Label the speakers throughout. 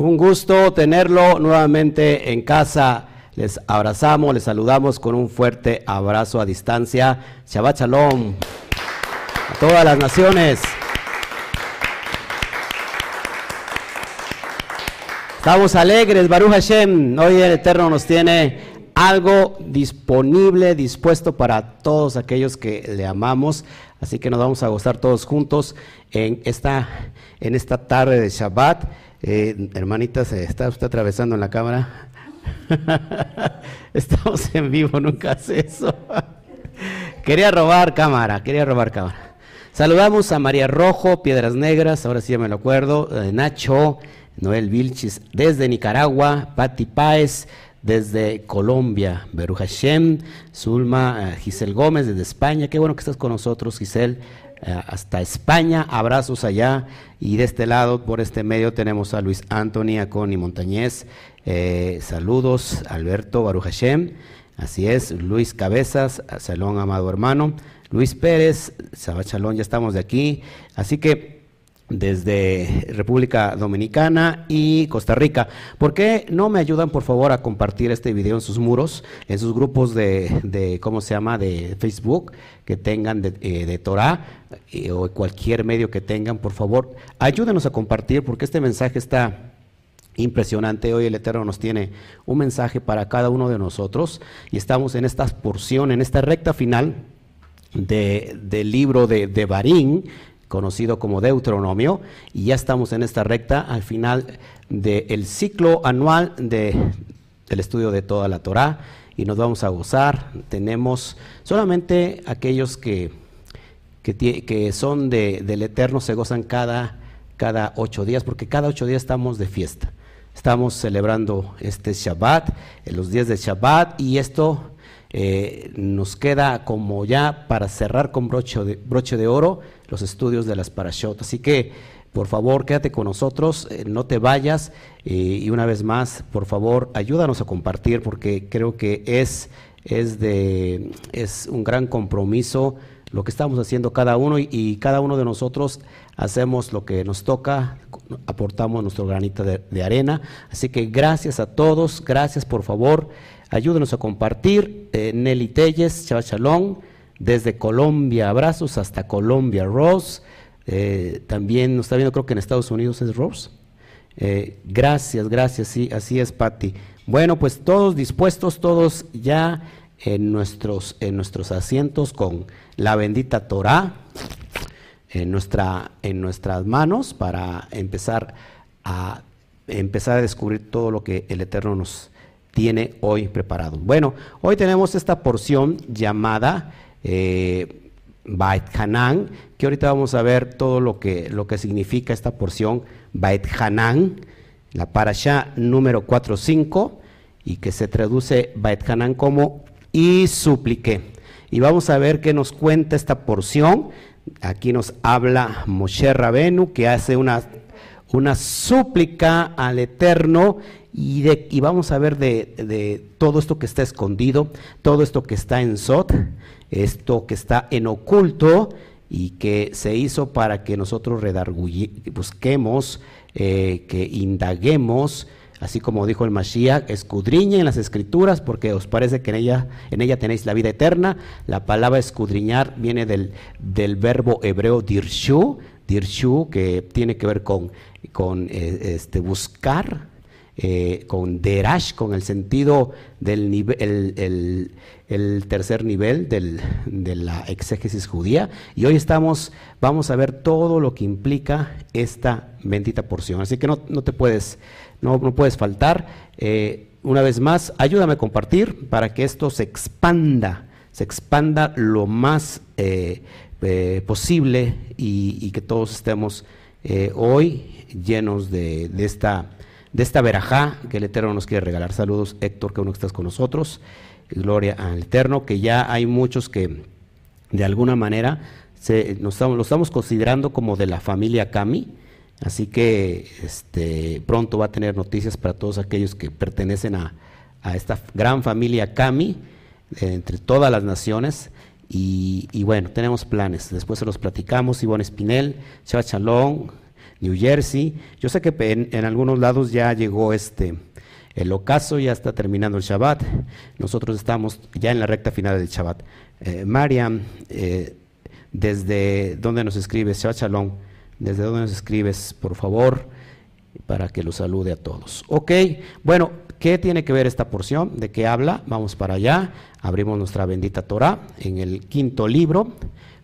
Speaker 1: Un gusto tenerlo nuevamente en casa. Les abrazamos, les saludamos con un fuerte abrazo a distancia. Shabbat Shalom a todas las naciones. Estamos alegres, Baruch Hashem. Hoy el Eterno nos tiene algo disponible, dispuesto para todos aquellos que le amamos. Así que nos vamos a gozar todos juntos en esta, en esta tarde de Shabbat. Eh, hermanita, se está usted atravesando en la cámara. Estamos en vivo, nunca hace eso. quería robar cámara, quería robar cámara. Saludamos a María Rojo, Piedras Negras, ahora sí ya me lo acuerdo, eh, Nacho, Noel Vilchis desde Nicaragua, Patti Páez desde Colombia, Beru Hashem, Zulma, uh, Giselle Gómez desde España, qué bueno que estás con nosotros Giselle, hasta España, abrazos allá, y de este lado, por este medio, tenemos a Luis Anthony, a Connie Montañez, eh, saludos, Alberto Baruch Hashem, así es, Luis Cabezas, Salón Amado Hermano, Luis Pérez, Sabachalón, ya estamos de aquí, así que desde República Dominicana y Costa Rica. ¿Por qué no me ayudan, por favor, a compartir este video en sus muros, en sus grupos de, ¿cómo se llama?, de Facebook que tengan de, eh, Torah eh, o cualquier medio que tengan, por favor, ayúdenos a compartir porque este mensaje está impresionante. Hoy el Eterno nos tiene un mensaje para cada uno de nosotros y estamos en esta porción, en esta recta final del libro de, de Barín, conocido como Deuteronomio, y ya estamos en esta recta al final del ciclo anual de, del estudio de toda la Torah y nos vamos a gozar. Tenemos solamente aquellos que, que, son de, del Eterno se gozan cada, cada ocho días, porque cada ocho días estamos de fiesta. Estamos celebrando este Shabbat, en los días de Shabbat, y esto eh, nos queda como ya para cerrar con broche de, broche de oro los estudios de las Parashot. Así que, por favor, quédate con nosotros, eh, no te vayas eh, y una vez más, por favor, ayúdanos a compartir porque creo que es, es, de, es un gran compromiso lo que estamos haciendo cada uno y, cada uno de nosotros hacemos lo que nos toca, aportamos nuestro granito de, arena. Así que gracias a todos, gracias por favor, ayúdenos a compartir. Eh, Nelly Telles, Chava Shalom desde Colombia, abrazos hasta Colombia, Rose, eh, también nos está viendo, creo que en Estados Unidos es Rose. Eh, gracias, gracias, sí, así es, Patti. Bueno, pues todos dispuestos, todos ya en nuestros, en nuestros asientos con la bendita Torah en, nuestra, en nuestras manos para empezar a, empezar a descubrir todo lo que el Eterno nos tiene hoy preparado. Bueno, hoy tenemos esta porción llamada eh, Hanan, que ahorita vamos a ver todo lo que, lo que significa esta porción Bait Hanan, la parasha número 4-5, y que se traduce Bait Hanan como y supliqué. Y vamos a ver qué nos cuenta esta porción. Aquí nos habla Moshe Rabenu, que hace una, una súplica al Eterno y, de, y, vamos a ver de, de, todo esto que está escondido, todo esto que está en Sot, esto que está en oculto y que se hizo para que nosotros busquemos, eh, que indaguemos, así como dijo el Mashiach, escudriñen las escrituras porque os parece que en ella, en ella tenéis la vida eterna. La palabra escudriñar viene del, del verbo hebreo dirshu, dirshu que tiene que ver con, con eh, este, buscar, eh, con derash, con el sentido del nivel, el, tercer nivel de la exégesis judía. Y hoy estamos, vamos a ver todo lo que implica esta bendita porción. Así que no, te puedes, no, no puedes faltar. Eh, una vez más, ayúdame a compartir para que esto se expanda, se expanda lo más eh, posible y, que todos estemos hoy llenos de, de esta de esta verajá que el Eterno nos quiere regalar. Saludos, Héctor, que que estás con nosotros. Gloria al Eterno, que ya hay muchos que de alguna manera se, nos estamos, lo estamos considerando como de la familia Kami. Así que este, pronto va a tener noticias para todos aquellos que pertenecen a, esta gran familia Kami, entre todas las naciones. Y, bueno, tenemos planes. Después se los platicamos. Ivonne Espinel, Chava Chalón, New Jersey. Yo sé que en, algunos lados ya llegó este el ocaso, ya está terminando el Shabbat. Nosotros estamos ya en la recta final del Shabbat. Eh, Mariam, eh, desde donde nos escribes, Shabbat Shalom, desde donde nos escribes, por favor, para que lo salude a todos. Ok, bueno, ¿qué tiene que ver esta porción? ¿De qué habla? Vamos para allá, abrimos nuestra bendita Torah en el quinto libro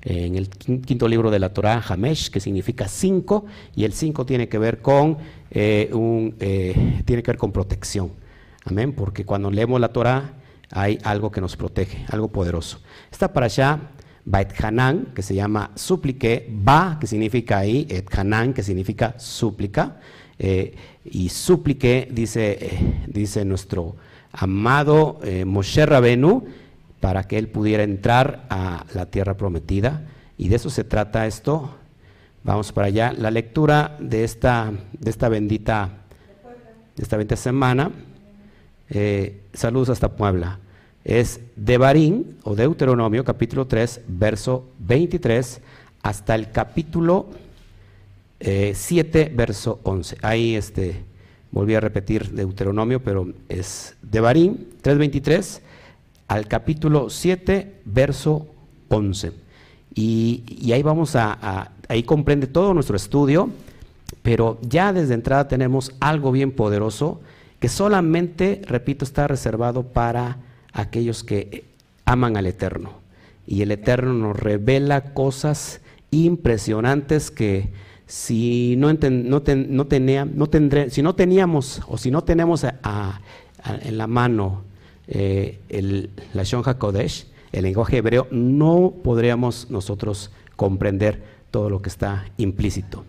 Speaker 1: en el quinto libro de la Torah, Hamesh, que significa cinco, y el cinco tiene que ver con eh, un, eh, tiene que ver con protección. Amén, porque cuando leemos la Torah hay algo que nos protege, algo poderoso. Está para allá Bait Hanan, que se llama súplique, Ba, que significa ahí, Et Hanan, que significa súplica, eh, y súplique, dice, dice nuestro amado Moshe Rabenu, para que él pudiera entrar a la tierra prometida. Y de eso se trata esto. Vamos para allá. La lectura de esta, de esta bendita, de esta semana. Eh, saludos hasta Puebla. Es Devarim o Deuteronomio, capítulo 3, verso 23, hasta el capítulo 7, eh, verso 11. Ahí este, volví a repetir Deuteronomio, pero es Devarim 3.23 al capítulo 7, verso 11. Y, ahí vamos a, ahí comprende todo nuestro estudio, pero ya desde entrada tenemos algo bien poderoso que solamente, repito, está reservado para aquellos que aman al Eterno. Y el Eterno nos revela cosas impresionantes que si no, no, tenía, no tendré, si no teníamos o si no tenemos en la mano eh, el, la Shonja Kodesh, el lenguaje hebreo, no podríamos nosotros comprender todo lo que está implícito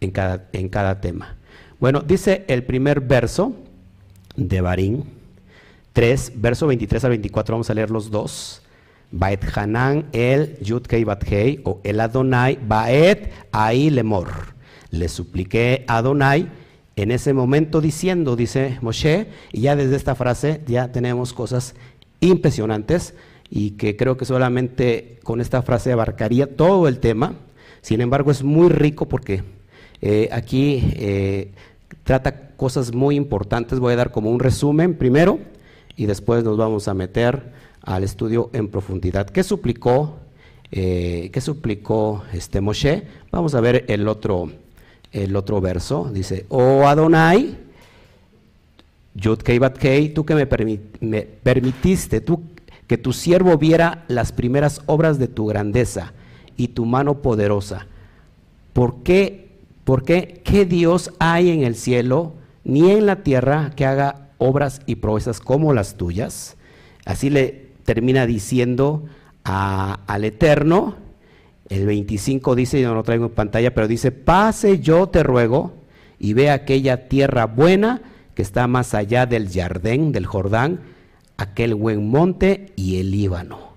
Speaker 1: en cada, en cada tema. Bueno, dice el primer verso de Barín 3, verso 23 al 24, vamos a leer los dos. Baet Hanan el Yudkei Bathei o el Adonai Baet Ahí Lemor. Le supliqué a Adonai en ese momento diciendo, dice Moshe, y ya desde esta frase ya tenemos cosas impresionantes y que creo que solamente con esta frase abarcaría todo el tema. Sin embargo, es muy rico porque eh, aquí eh, trata cosas muy importantes. Voy a dar como un resumen primero y después nos vamos a meter al estudio en profundidad. ¿Qué suplicó? Eh, ¿Qué suplicó este Moshe? Vamos a ver el otro el otro verso, dice, oh Adonai, Yud Kei tú que me, permitiste, tú que tu siervo viera las primeras obras de tu grandeza y tu mano poderosa. ¿Por qué, por qué, qué Dios hay en el cielo ni en la tierra que haga obras y proezas como las tuyas? Así le termina diciendo al Eterno, el 25 dice, yo no lo traigo en pantalla, pero dice, pase yo te ruego y ve aquella tierra buena que está más allá del Jardín, del Jordán, aquel buen monte y el Líbano.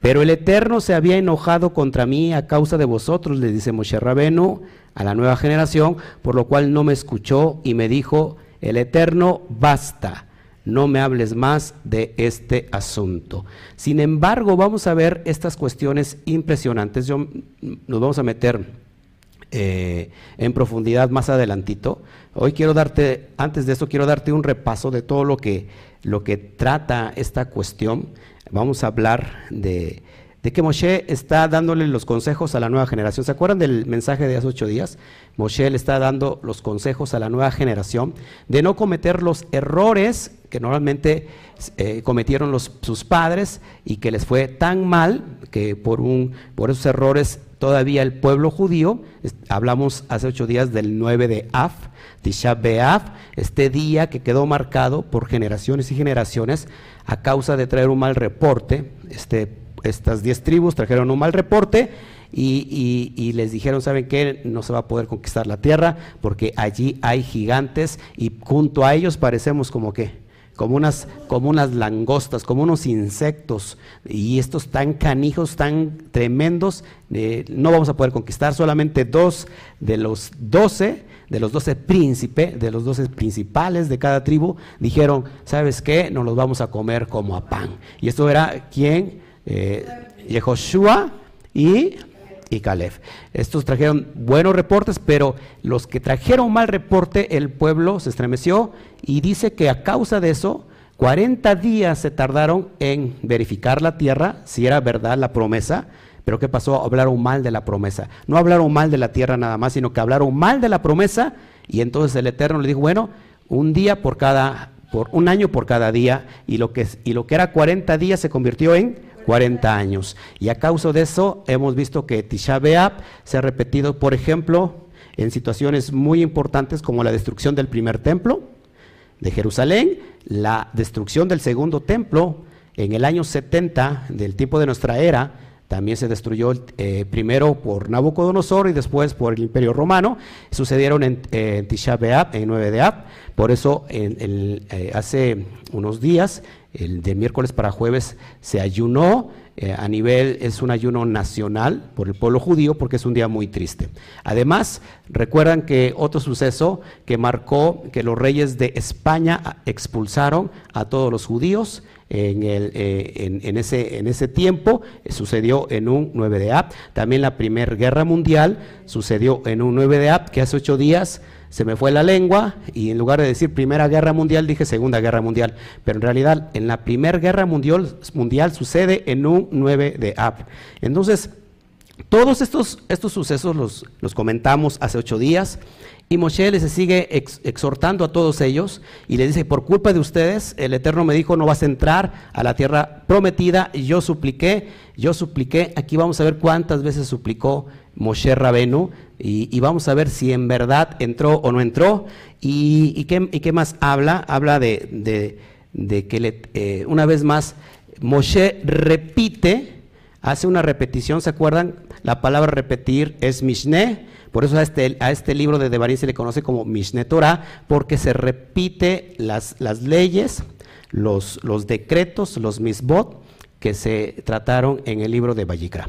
Speaker 1: Pero el Eterno se había enojado contra mí a causa de vosotros, le dice Moshe Rabenu a la nueva generación, por lo cual no me escuchó y me dijo, el Eterno, basta no me hables más de este asunto. Sin embargo, vamos a ver estas cuestiones impresionantes. Yo, nos vamos a meter eh, en profundidad más adelantito. Hoy quiero darte, antes de esto, quiero darte un repaso de todo lo que, lo que trata esta cuestión. Vamos a hablar de, de que Moshe está dándole los consejos a la nueva generación. ¿Se acuerdan del mensaje de hace ocho días? Moshe le está dando los consejos a la nueva generación de no cometer los errores que normalmente eh, cometieron sus padres y que les fue tan mal que por, un, por esos errores todavía el pueblo judío, hablamos hace ocho días del 9 de Af, Tisha B'Av, este día que quedó marcado por generaciones y generaciones a causa de traer un mal reporte, este, estas diez tribus trajeron un mal reporte y, les dijeron, ¿saben qué? No se va a poder conquistar la tierra porque allí hay gigantes y junto a ellos parecemos como que como unas, como unas langostas, como unos insectos, y estos tan canijos, tan tremendos, eh, no vamos a poder conquistar, solamente dos de los doce, de los doce príncipes, de los doce principales de cada tribu, dijeron, ¿sabes qué? Nos los vamos a comer como a pan. Y esto era quién? Eh, Yehoshua y y Caleb. Estos trajeron buenos reportes, pero los que trajeron mal reporte, el pueblo se estremeció y dice que a causa de eso, 40 días se tardaron en verificar la tierra, si era verdad la promesa, pero ¿qué pasó? Hablaron mal de la promesa. No hablaron mal de la tierra nada más, sino que hablaron mal de la promesa y entonces el Eterno le dijo, bueno, un día por cada, por un año por cada día y lo que, y lo que era 40 días se convirtió en 40 años. Y a causa de eso hemos visto que Tisha B'Av se ha repetido, por ejemplo, en situaciones muy importantes como la destrucción del primer templo de Jerusalén, la destrucción del segundo templo en el año 70 del tiempo de nuestra era, también se destruyó eh, primero por Nabucodonosor y después por el Imperio Romano. Sucedieron en, Tisha B'Av, en 9 de Ab. Por eso eh, hace unos días, el de miércoles para jueves, se ayunó. Eh, a nivel, es un ayuno nacional por el pueblo judío porque es un día muy triste. Además, recuerdan que otro suceso que marcó que los reyes de España expulsaron a todos los judíos en, el, eh, en, ese, en ese tiempo, eh, sucedió en un 9 de Ab. También la Primera Guerra Mundial sucedió en un 9 de Ab, que hace ocho días se me fue la lengua y en lugar de decir Primera Guerra Mundial dije Segunda Guerra Mundial. Pero en realidad en la Primera Guerra Mundial, sucede en un 9 de Ab. Entonces, todos estos, estos sucesos los, los comentamos hace ocho días. Y Moshe les sigue exhortando a todos ellos y le dice, por culpa de ustedes, el Eterno me dijo, no vas a entrar a la tierra prometida. Y yo supliqué, yo supliqué, aquí vamos a ver cuántas veces suplicó Moshe Rabenu y, vamos a ver si en verdad entró o no entró. ¿Y, qué, más habla? Habla de, que eh, una vez más Moshe repite, hace una repetición, ¿se acuerdan? La palabra repetir es Mishneh por eso a este, este libro de Devarim se le conoce como Mishneh Torah, porque se repite las, leyes, los, decretos, los misbot que se trataron en el libro de Vallicra.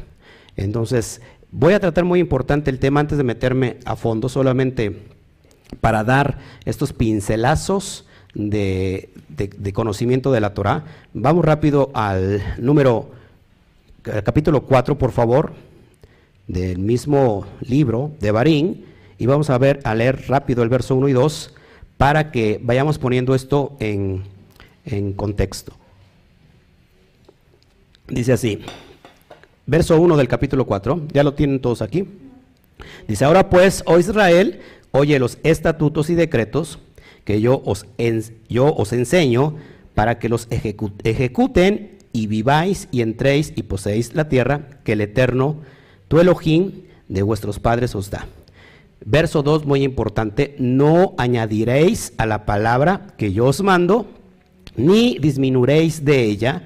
Speaker 1: Entonces, voy a tratar muy importante el tema antes de meterme a fondo, solamente para dar estos pincelazos de, de, conocimiento de la Torah. Vamos rápido al número, capítulo 4, por favor del mismo libro de Barín y vamos a ver a leer rápido el verso 1 y 2 para que vayamos poniendo esto en, en contexto. Dice así, verso 1 del capítulo 4, ya lo tienen todos aquí. Dice, ahora pues, oh Israel, oye los estatutos y decretos que yo os, yo os enseño para que los ejecuten y viváis y entréis y poseéis la tierra que el Eterno tu Elohim de vuestros padres os da. Verso 2, muy importante, no añadiréis a la palabra que yo os mando, ni disminuiréis de ella,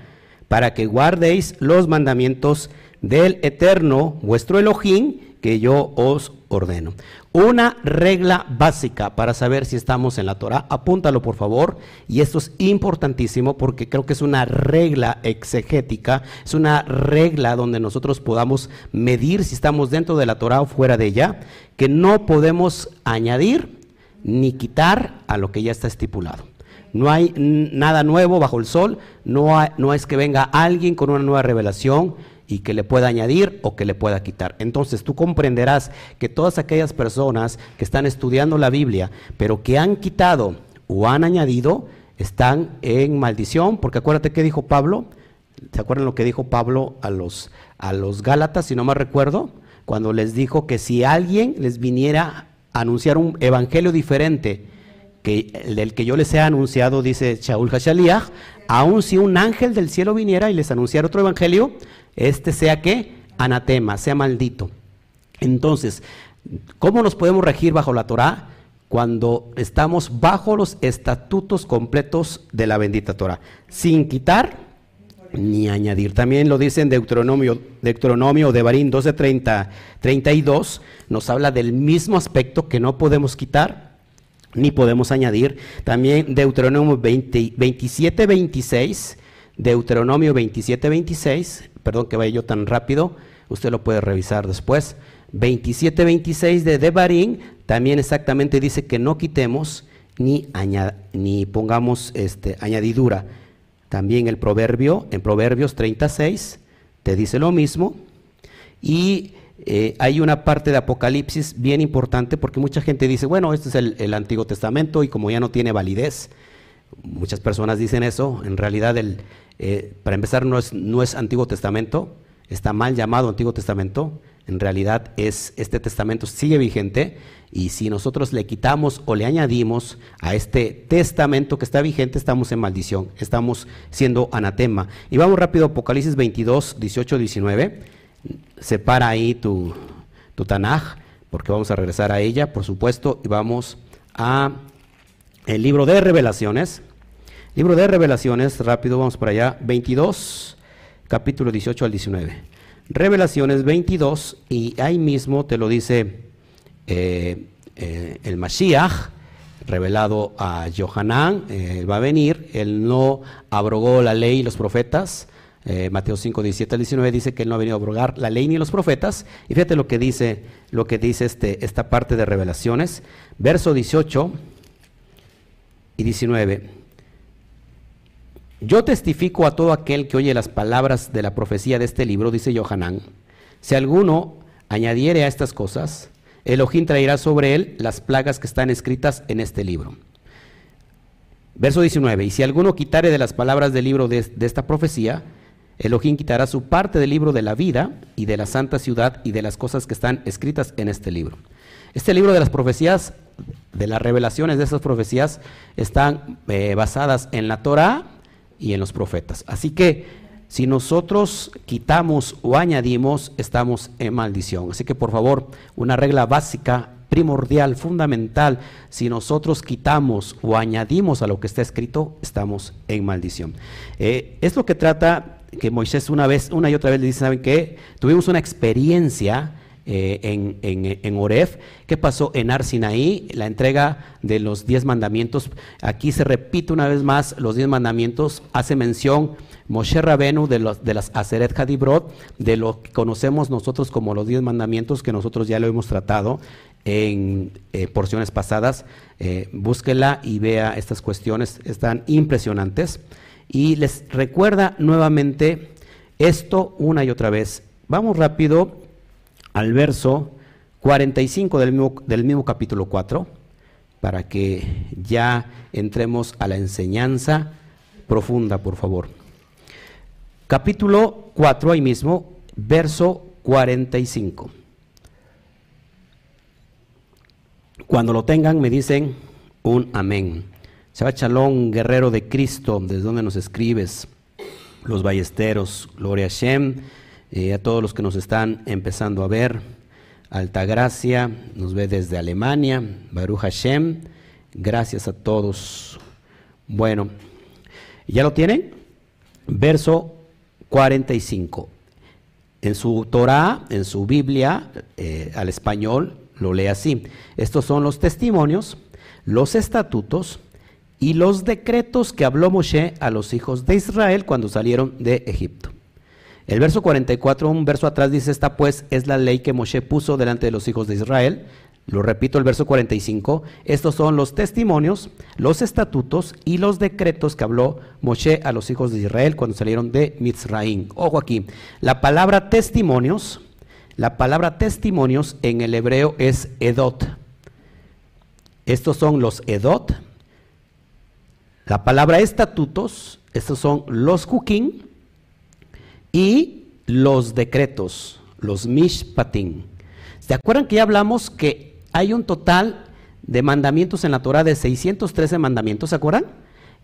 Speaker 1: para que guardéis los mandamientos del Eterno, vuestro Elohim, que yo os ordeno. Una regla básica para saber si estamos en la Torah, apúntalo por favor, y esto es importantísimo porque creo que es una regla exegética, es una regla donde nosotros podamos medir si estamos dentro de la Torah o fuera de ella, que no podemos añadir ni quitar a lo que ya está estipulado. No hay nada nuevo bajo el sol, no, no es que venga alguien con una nueva revelación, y que le pueda añadir o que le pueda quitar. Entonces tú comprenderás que todas aquellas personas que están estudiando la Biblia, pero que han quitado o han añadido, están en maldición, porque acuérdate que dijo Pablo, ¿se acuerdan lo que dijo Pablo a los, a los Gálatas, si no me recuerdo? Cuando les dijo que si alguien les viniera a anunciar un evangelio diferente que el del que yo les he anunciado, dice Shaul Hashaliah, aun si un ángel del cielo viniera y les anunciara otro evangelio, este sea que anatema, sea maldito. Entonces, ¿cómo nos podemos regir bajo la Torah? Cuando estamos bajo los estatutos completos de la bendita Torah, sin quitar ni añadir. También lo dice en Deuteronomio, Deuteronomio de Barín 12:30, 32, nos habla del mismo aspecto que no podemos quitar ni podemos añadir. También Deuteronomio 20, 27, 26, Deuteronomio 27, 26, perdón que vaya yo tan rápido, usted lo puede revisar después. 27-26 de Devarim también exactamente dice que no quitemos ni, ni pongamos este, añadidura. También el proverbio, en Proverbios 36, te dice lo mismo. Y eh, hay una parte de Apocalipsis bien importante porque mucha gente dice, bueno, este es el, Antiguo Testamento y como ya no tiene validez, muchas personas dicen eso, en realidad el, eh, para empezar no es, no es Antiguo Testamento, está mal llamado Antiguo Testamento, en realidad es este testamento sigue vigente. Y si nosotros le quitamos o le añadimos a este testamento que está vigente, estamos en maldición, estamos siendo anatema. Y vamos rápido, Apocalipsis 22, 18, 19. Separa ahí tu, tu Tanaj, porque vamos a regresar a ella, por supuesto, y vamos a el libro de revelaciones. Libro de revelaciones, rápido, vamos para allá, 22, capítulo 18 al 19. Revelaciones 22 y ahí mismo te lo dice eh, eh, el Mashiach, revelado a Johanán, eh, va a venir, él no abrogó la ley y los profetas, Mateo 5, 17 al 19 dice que él no ha venido a abrogar la ley ni los profetas, y fíjate lo que dice, lo que dice este, esta parte de revelaciones, verso 18 y 19. Yo testifico a todo aquel que oye las palabras de la profecía de este libro, dice Johanán, si alguno añadiere a estas cosas, Elohim traerá sobre él las plagas que están escritas en este libro. Verso 19, y si alguno quitare de las palabras del libro de, de esta profecía, Elohim quitará su parte del libro de la vida y de la santa ciudad y de las cosas que están escritas en este libro. Este libro de las profecías, de las revelaciones de esas profecías, están eh, basadas en la Torah y en los profetas. Así que si nosotros quitamos o añadimos, estamos en maldición. Así que por favor, una regla básica, primordial, fundamental, si nosotros quitamos o añadimos a lo que está escrito, estamos en maldición. Eh, es lo que trata que Moisés una vez, una y otra vez le dice, ¿saben qué? Tuvimos una experiencia eh, en, Oref. ¿Qué pasó en Arsinaí? La entrega de los diez mandamientos. Aquí se repite una vez más los diez mandamientos. Hace mención Moshe Rabenu de, los, de las Aseret Hadibrot, de lo que conocemos nosotros como los diez mandamientos, que nosotros ya lo hemos tratado en eh, porciones pasadas. Eh, búsquela y vea estas cuestiones, están impresionantes. Y les recuerda nuevamente esto una y otra vez. Vamos rápido al verso 45 del mismo, capítulo 4, para que ya entremos a la enseñanza profunda, por favor. Capítulo 4, ahí mismo, verso 45. Cuando lo tengan, me dicen un amén. Shabbat Chalón, guerrero de Cristo, desde donde nos escribes, los ballesteros, gloria a Shem a todos los que nos están empezando a ver. Altagracia nos ve desde Alemania, Baruch Hashem, gracias a todos. Bueno, ¿ya lo tienen? Verso 45. En su Torah, en su Biblia, eh, al español, lo lee así. Estos son los testimonios, los estatutos y los decretos que habló Moshe a los hijos de Israel cuando salieron de Egipto. El verso 44, un verso atrás dice, esta pues es la ley que Moshe puso delante de los hijos de Israel. Lo repito, el verso 45, estos son los testimonios, los estatutos y los decretos que habló Moshe a los hijos de Israel cuando salieron de Mitzraim. Ojo aquí, la palabra testimonios, la palabra testimonios en el hebreo es edot. Estos son los edot. La palabra estatutos, estos son los hukim y los decretos, los mishpatim. ¿Se acuerdan que ya hablamos que hay un total de mandamientos en la Torah de 613 mandamientos, ¿se acuerdan?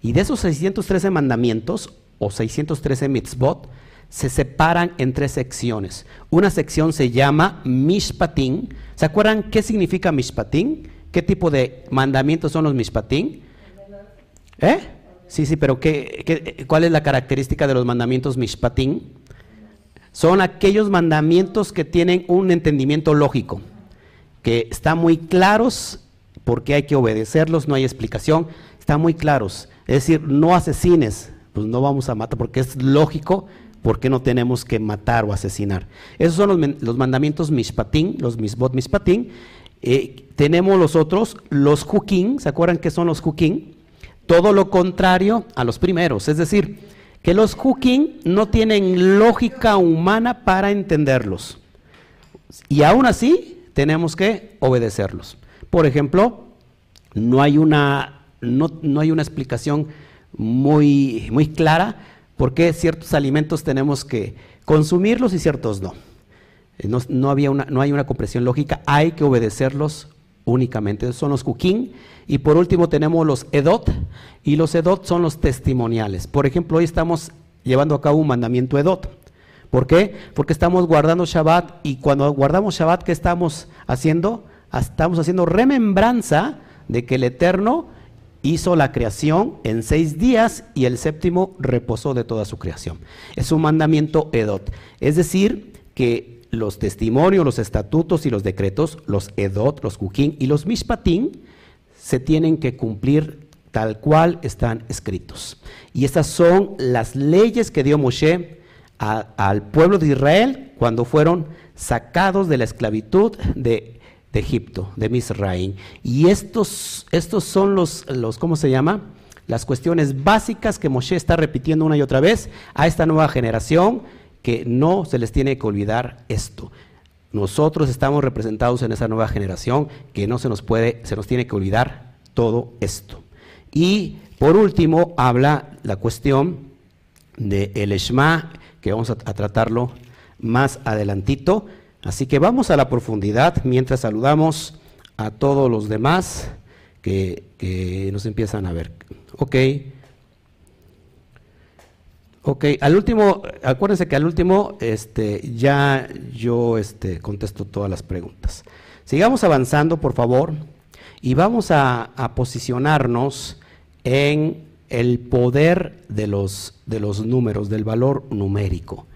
Speaker 1: Y de esos 613 mandamientos o 613 mitzvot se separan en tres secciones. Una sección se llama mishpatim. ¿Se acuerdan qué significa mishpatim? ¿Qué tipo de mandamientos son los mishpatim? ¿Eh? Sí, sí, pero ¿qué, cuál es la característica de los mandamientos mishpatim? Son aquellos mandamientos que tienen un entendimiento lógico, que están muy claros porque hay que obedecerlos, no hay explicación, están muy claros. Es decir, no asesines, pues no vamos a matar porque es lógico, porque no tenemos que matar o asesinar. Esos son los, mandamientos mishpatim, los misbot mishpatim. Eh, tenemos los otros, los hukim, ¿se acuerdan qué son los hukim? Todo lo contrario a los primeros, es decir, que los hukim no tienen lógica humana para entenderlos. Y aún así tenemos que obedecerlos. Por ejemplo, no hay una, no, hay una explicación muy, muy clara por qué ciertos alimentos tenemos que consumirlos y ciertos no. No, había una, no hay una comprensión lógica, hay que obedecerlos únicamente. son los kukin. Y por último tenemos los edot, y los edot son los testimoniales. Por ejemplo, hoy estamos llevando a cabo un mandamiento edot. ¿Por qué? Porque estamos guardando Shabbat y cuando guardamos Shabbat, ¿qué estamos haciendo? Estamos haciendo remembranza de que el Eterno hizo la creación en seis días y el séptimo reposó de toda su creación. Es un mandamiento edot. Es decir, que los testimonios, los estatutos y los decretos, los edot, los kukin y los mishpatim, se tienen que cumplir tal cual están escritos. Y estas son las leyes que dio Moshe al pueblo de Israel cuando fueron sacados de la esclavitud de, Egipto, de Misraim. Y estos, estos son los, los, ¿cómo se llama? Las cuestiones básicas que Moshe está repitiendo una y otra vez a esta nueva generación que no se les tiene que olvidar esto. Nosotros estamos representados en esa nueva generación que no se nos puede, se nos tiene que olvidar todo esto. Y por último habla la cuestión de el Shema, que vamos a, tratarlo más adelantito. Así que vamos a la profundidad mientras saludamos a todos los demás que, nos empiezan a ver. Ok. Ok, al último, acuérdense que al último este, ya yo este, contesto todas las preguntas. Sigamos avanzando, por favor, y vamos a, posicionarnos en el poder de los, de los números, del valor numérico.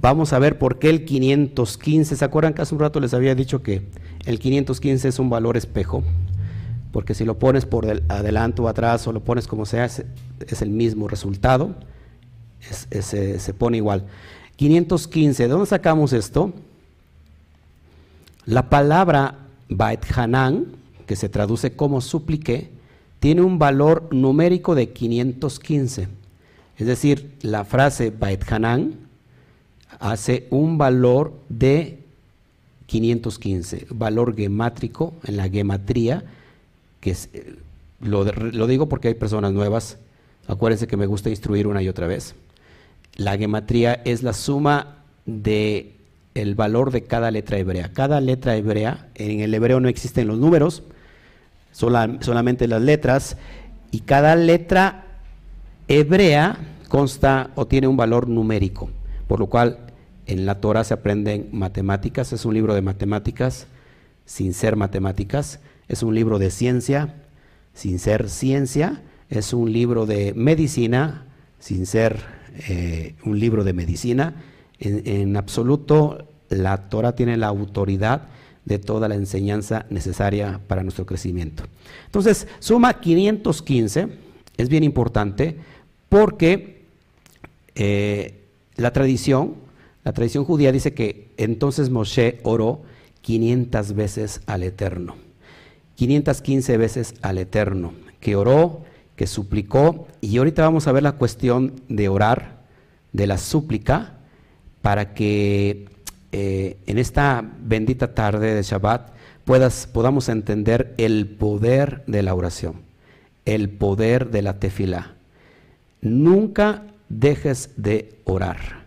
Speaker 1: Vamos a ver por qué el 515, ¿se acuerdan que hace un rato les había dicho que el 515 es un valor espejo? Porque si lo pones por adelante o atrás o lo pones como sea, es, el mismo resultado, se pone igual. 515, ¿de dónde sacamos esto? La palabra Hanan, que se traduce como suplique, tiene un valor numérico de 515. Es decir, la frase Hanan hace un valor de 515, valor gemátrico en la gematría, que es, eh, lo, lo, digo porque hay personas nuevas, acuérdense que me gusta instruir una y otra vez. La gematría es la suma de el valor de cada letra hebrea. Cada letra hebrea, en el hebreo no existen los números, solamente las letras, y cada letra hebrea consta o tiene un valor numérico, por lo cual en la Torah se aprenden matemáticas, es un libro de matemáticas sin ser matemáticas, es un libro de ciencia sin ser ciencia, es un libro de medicina sin ser eh, un libro de medicina. en absoluto, la Torah tiene la autoridad de toda la enseñanza necesaria para nuestro crecimiento. Entonces, suma 515, es bien importante porque eh, la tradición, la tradición judía dice que entonces Moshe oró 500 veces al Eterno, 515 veces al Eterno, que oró, que suplicó, y ahorita vamos a ver la cuestión de orar, de la súplica, para que eh, en esta bendita tarde de Shabbat puedas, podamos entender el poder de la oración, el poder de la tefila. Nunca dejes de orar,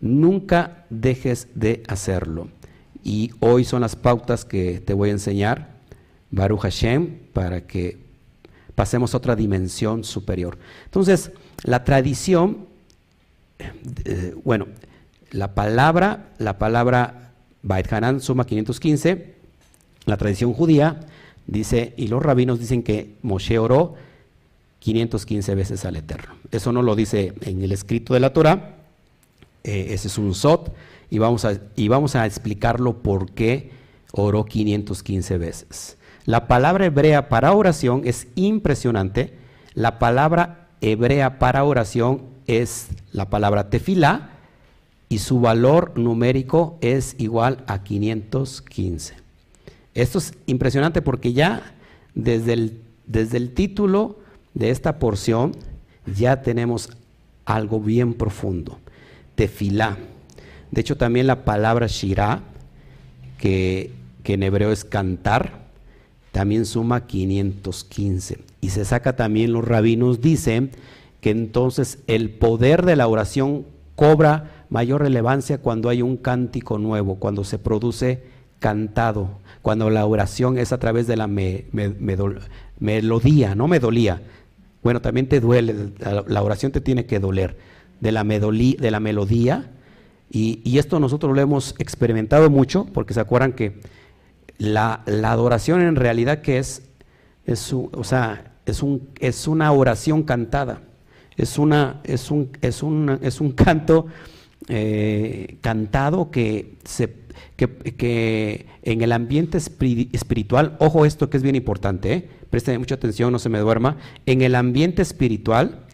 Speaker 1: nunca dejes de hacerlo. Y hoy son las pautas que te voy a enseñar, Baruch Hashem, para que pasemos a otra dimensión superior. Entonces, la tradición, eh, bueno, la palabra, la palabra Bait Hanan suma 515, la tradición judía dice, y los rabinos dicen que Moshe oró 515 veces al Eterno. Eso no lo dice en el escrito de la Torah, eh, ese es un sot, y vamos, a, y vamos a explicarlo por qué oró 515 veces. La palabra hebrea para oración es impresionante. La palabra hebrea para oración es la palabra tefilá, y su valor numérico es igual a 515. Esto es impresionante porque ya desde el, desde el título de esta porción ya tenemos algo bien profundo. Tefilá. De hecho, también la palabra Shirah, que, que en hebreo es cantar, también suma 515. Y se saca también, los rabinos dicen que entonces el poder de la oración cobra mayor relevancia cuando hay un cántico nuevo, cuando se produce cantado, cuando la oración es a través de la melodía, no me dolía. Bueno, también te duele, la oración te tiene que doler, de la, de la melodía. Y, y, esto nosotros lo hemos experimentado mucho, porque se acuerdan que la, adoración en realidad que es, es, o sea, es, un, es una oración cantada, es, una, es, un, es, es un canto eh, cantado que, se, que, en el ambiente espiritual, ojo esto que es bien importante, ¿eh? presten mucha atención, no se me duerma, en el ambiente espiritual,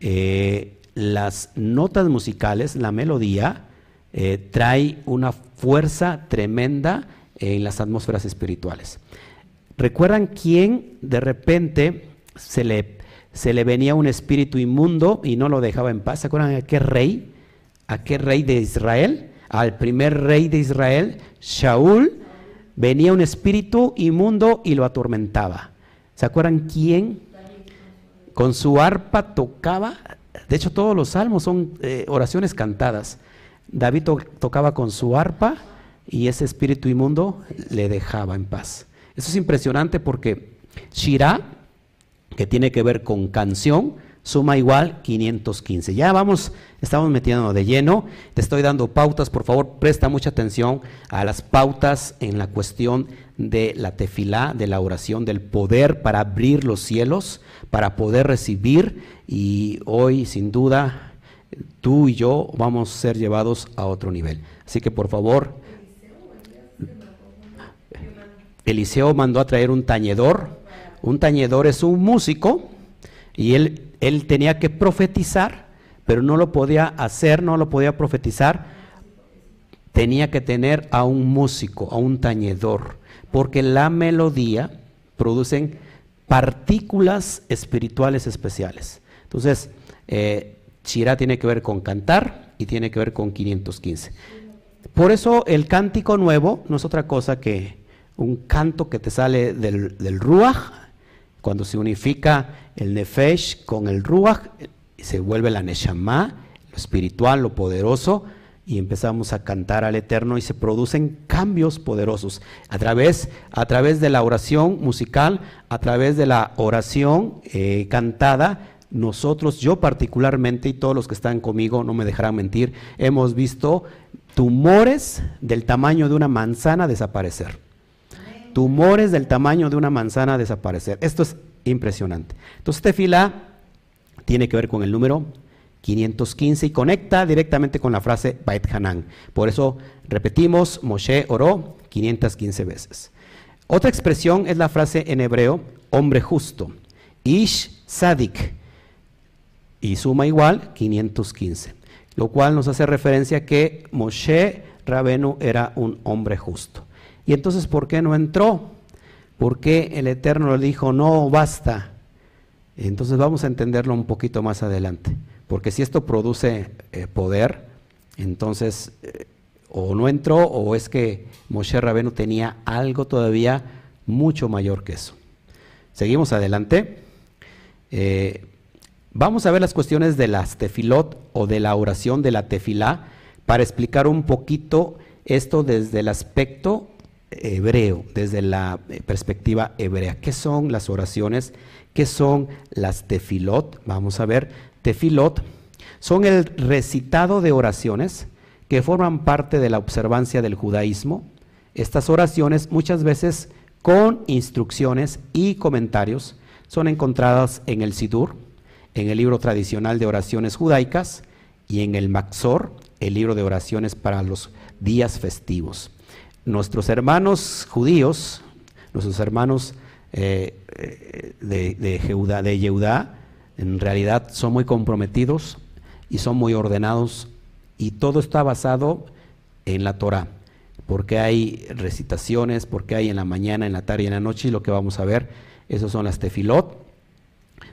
Speaker 1: eh, las notas musicales, la melodía, trae una fuerza tremenda en las atmósferas espirituales. ¿Recuerdan quién de repente se le, se le venía un espíritu inmundo y no lo dejaba en paz? ¿Se acuerdan a qué rey? ¿A qué rey de Israel? Al primer rey de Israel, Shaul, venía un espíritu inmundo y lo atormentaba. ¿Se acuerdan quién? Con su arpa tocaba. De hecho, todos los salmos son eh, oraciones cantadas. David tocaba con su arpa y ese espíritu inmundo le dejaba en paz. Eso es impresionante porque Shirah, que tiene que ver con canción, suma igual 515. Ya vamos, estamos metiendo de lleno. Te estoy dando pautas, por favor, presta mucha atención a las pautas en la cuestión de la tefilá, de la oración, del poder para abrir los cielos, para poder recibir. Y hoy, sin duda, tú y yo vamos a ser llevados a otro nivel. Así que, por favor, Eliseo mandó a traer un tañedor. Un tañedor es un músico y él, él tenía que profetizar, pero no lo podía hacer, no lo podía profetizar. Tenía que tener a un músico, a un tañedor, porque la melodía producen partículas espirituales especiales. Entonces, eh, Chirá tiene que ver con cantar y tiene que ver con 515. Por eso el cántico nuevo no es otra cosa que un canto que te sale del, del Ruach, cuando se unifica el Nefesh con el Ruach, se vuelve la Neshama, lo espiritual, lo poderoso, y empezamos a cantar al Eterno y se producen cambios poderosos a través, a través de la oración musical, a través de la oración eh, cantada. Nosotros, yo particularmente y todos los que están conmigo, no me dejarán mentir, hemos visto tumores del tamaño de una manzana desaparecer tumores del tamaño de una manzana desaparecer. Esto es impresionante. Entonces, este fila tiene que ver con el número 515 y conecta directamente con la frase Bait Hanan. Por eso repetimos, Moshe oró 515 veces. Otra expresión es la frase en hebreo, hombre justo, Ish Sadik, y suma igual 515, lo cual nos hace referencia que Moshe Rabenu era un hombre justo. Y entonces, ¿por qué no entró? ¿Por qué el Eterno le dijo, no, basta? Entonces vamos a entenderlo un poquito más adelante. Porque si esto produce eh, poder, entonces eh, o no entró o es que Moshe Rabenu tenía algo todavía mucho mayor que eso. Seguimos adelante. Eh, vamos a ver las cuestiones de las tefilot o de la oración de la tefilá para explicar un poquito esto desde el aspecto hebreo, desde la eh, perspectiva hebrea. ¿Qué son las oraciones? ¿Qué son las tefilot? Vamos a ver, tefilot son el recitado de oraciones que forman parte de la observancia del judaísmo. Estas oraciones muchas veces con instrucciones y comentarios son encontradas en el Sidur, en el libro tradicional de oraciones judaicas y en el Maxor, el libro de oraciones para los días festivos nuestros hermanos judíos, nuestros hermanos eh, eh, de, de, de en realidad son muy comprometidos y son muy ordenados y todo está basado en la Torah, porque hay recitaciones, porque hay en la mañana, en la tarde y en la noche y lo que vamos a ver, esos son las tefilot.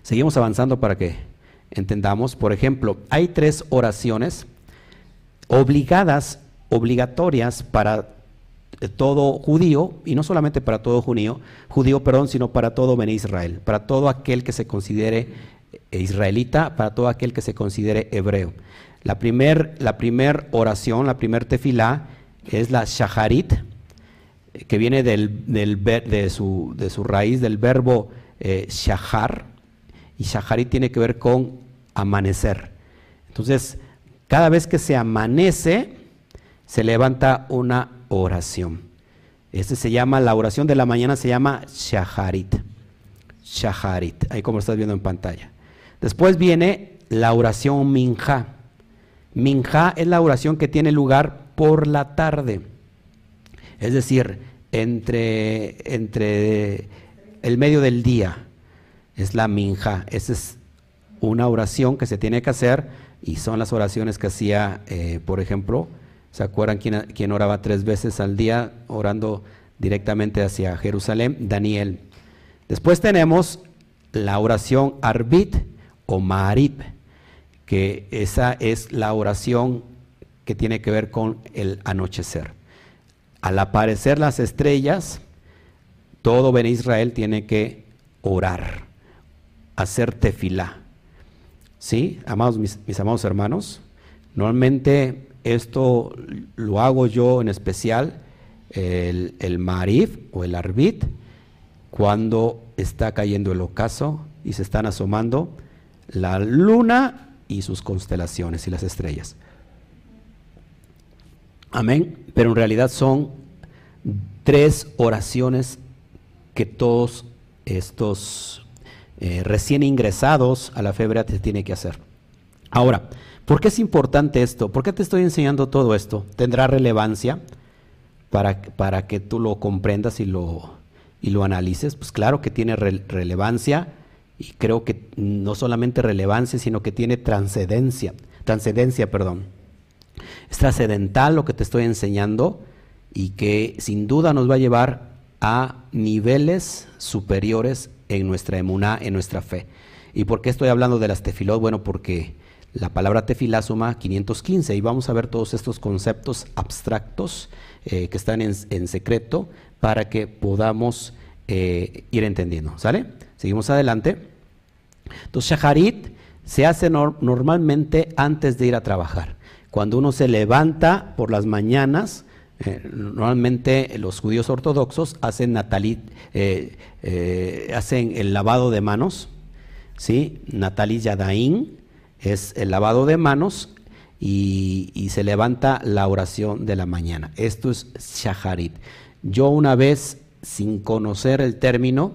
Speaker 1: Seguimos avanzando para que entendamos, por ejemplo, hay tres oraciones obligadas, obligatorias para todo judío, y no solamente para todo judío, judío, perdón, sino para todo Ben Israel, para todo aquel que se considere israelita, para todo aquel que se considere hebreo. La primer, la primer oración, la primer tefilá es la shaharit, que viene del, de, su, de, su, raíz del verbo eh, shahar, y shaharit tiene que ver con amanecer. Entonces, cada vez que se amanece, se levanta una oración. Este se llama, la oración de la mañana se llama shaharit. Shaharit, ahí como estás viendo en pantalla. Después viene la oración minja. Minja es la oración que tiene lugar por la tarde. Es decir, entre, entre el medio del día. Es la minja. Esa es una oración que se tiene que hacer y son las oraciones que hacía, eh, por ejemplo, ¿se acuerdan quién, quién oraba tres veces al día orando directamente hacia Jerusalén? Daniel. Después tenemos la oración arbit o marib, que esa es la oración que tiene que ver con el anochecer. Al aparecer las estrellas, todo Ben Israel tiene que orar, hacer tefilá. ¿Sí? Amados, mis, amados hermanos, normalmente esto lo hago yo en especial, el, marif o el arbit, cuando está cayendo el ocaso y se están asomando la luna y sus constelaciones y las estrellas. Amén. Pero en realidad son tres oraciones que todos estos eh, recién ingresados a la febre te tienen que hacer. Ahora, ¿por qué es importante esto? ¿Por qué te estoy enseñando todo esto? ¿Tendrá relevancia para, para que tú lo comprendas y lo, y lo analices? Pues claro que tiene relevancia y creo que no solamente relevancia, sino que tiene trascendencia, trascendencia, perdón. Es trascendental lo que te estoy enseñando y que sin duda nos va a llevar a niveles superiores en nuestra emuná, en nuestra fe. ¿Y por qué estoy hablando de las tefilot? Bueno, porque la palabra tefilá suma 515 y vamos a ver todos estos conceptos abstractos eh, que están en, secreto para que podamos eh, ir entendiendo. ¿Sale? Seguimos adelante. Entonces, Shaharit se hace normalmente antes de ir a trabajar. Cuando uno se levanta por las mañanas, eh, normalmente los judíos ortodoxos hacen natalit, hacen el lavado de manos, ¿sí? Natalit Yadaín es el lavado de manos y, se levanta la oración de la mañana. Esto es Shaharit. Yo una vez, sin conocer el término,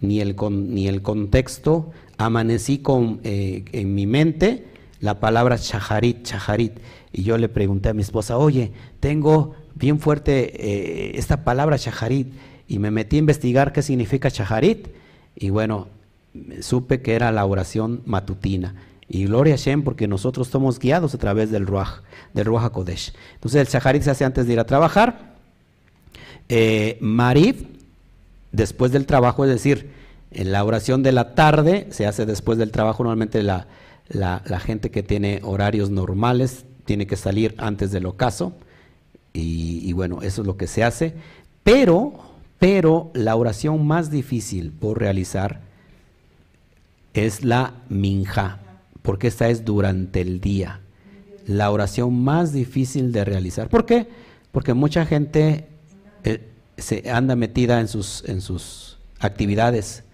Speaker 1: ni el, ni el contexto, amanecí con eh, en mi mente la palabra chajarit, chajarit. Y yo le pregunté a mi esposa, oye, tengo bien fuerte eh, esta palabra chajarit. Y me metí a investigar qué significa chajarit. Y bueno, supe que era la oración matutina. Y gloria a Shem porque nosotros somos guiados a través del Ruach, del Ruach HaKodesh. Entonces el chajarit se hace antes de ir a trabajar. Eh, Marif, después del trabajo, es decir, en la oración de la tarde se hace después del trabajo, normalmente la, la, gente que tiene horarios normales tiene que salir antes del ocaso y, bueno, eso es lo que se hace, pero, pero la oración más difícil por realizar es la minja, porque esta es durante el día. La oración más difícil de realizar. ¿Por qué? Porque mucha gente eh, se anda metida en sus, en sus actividades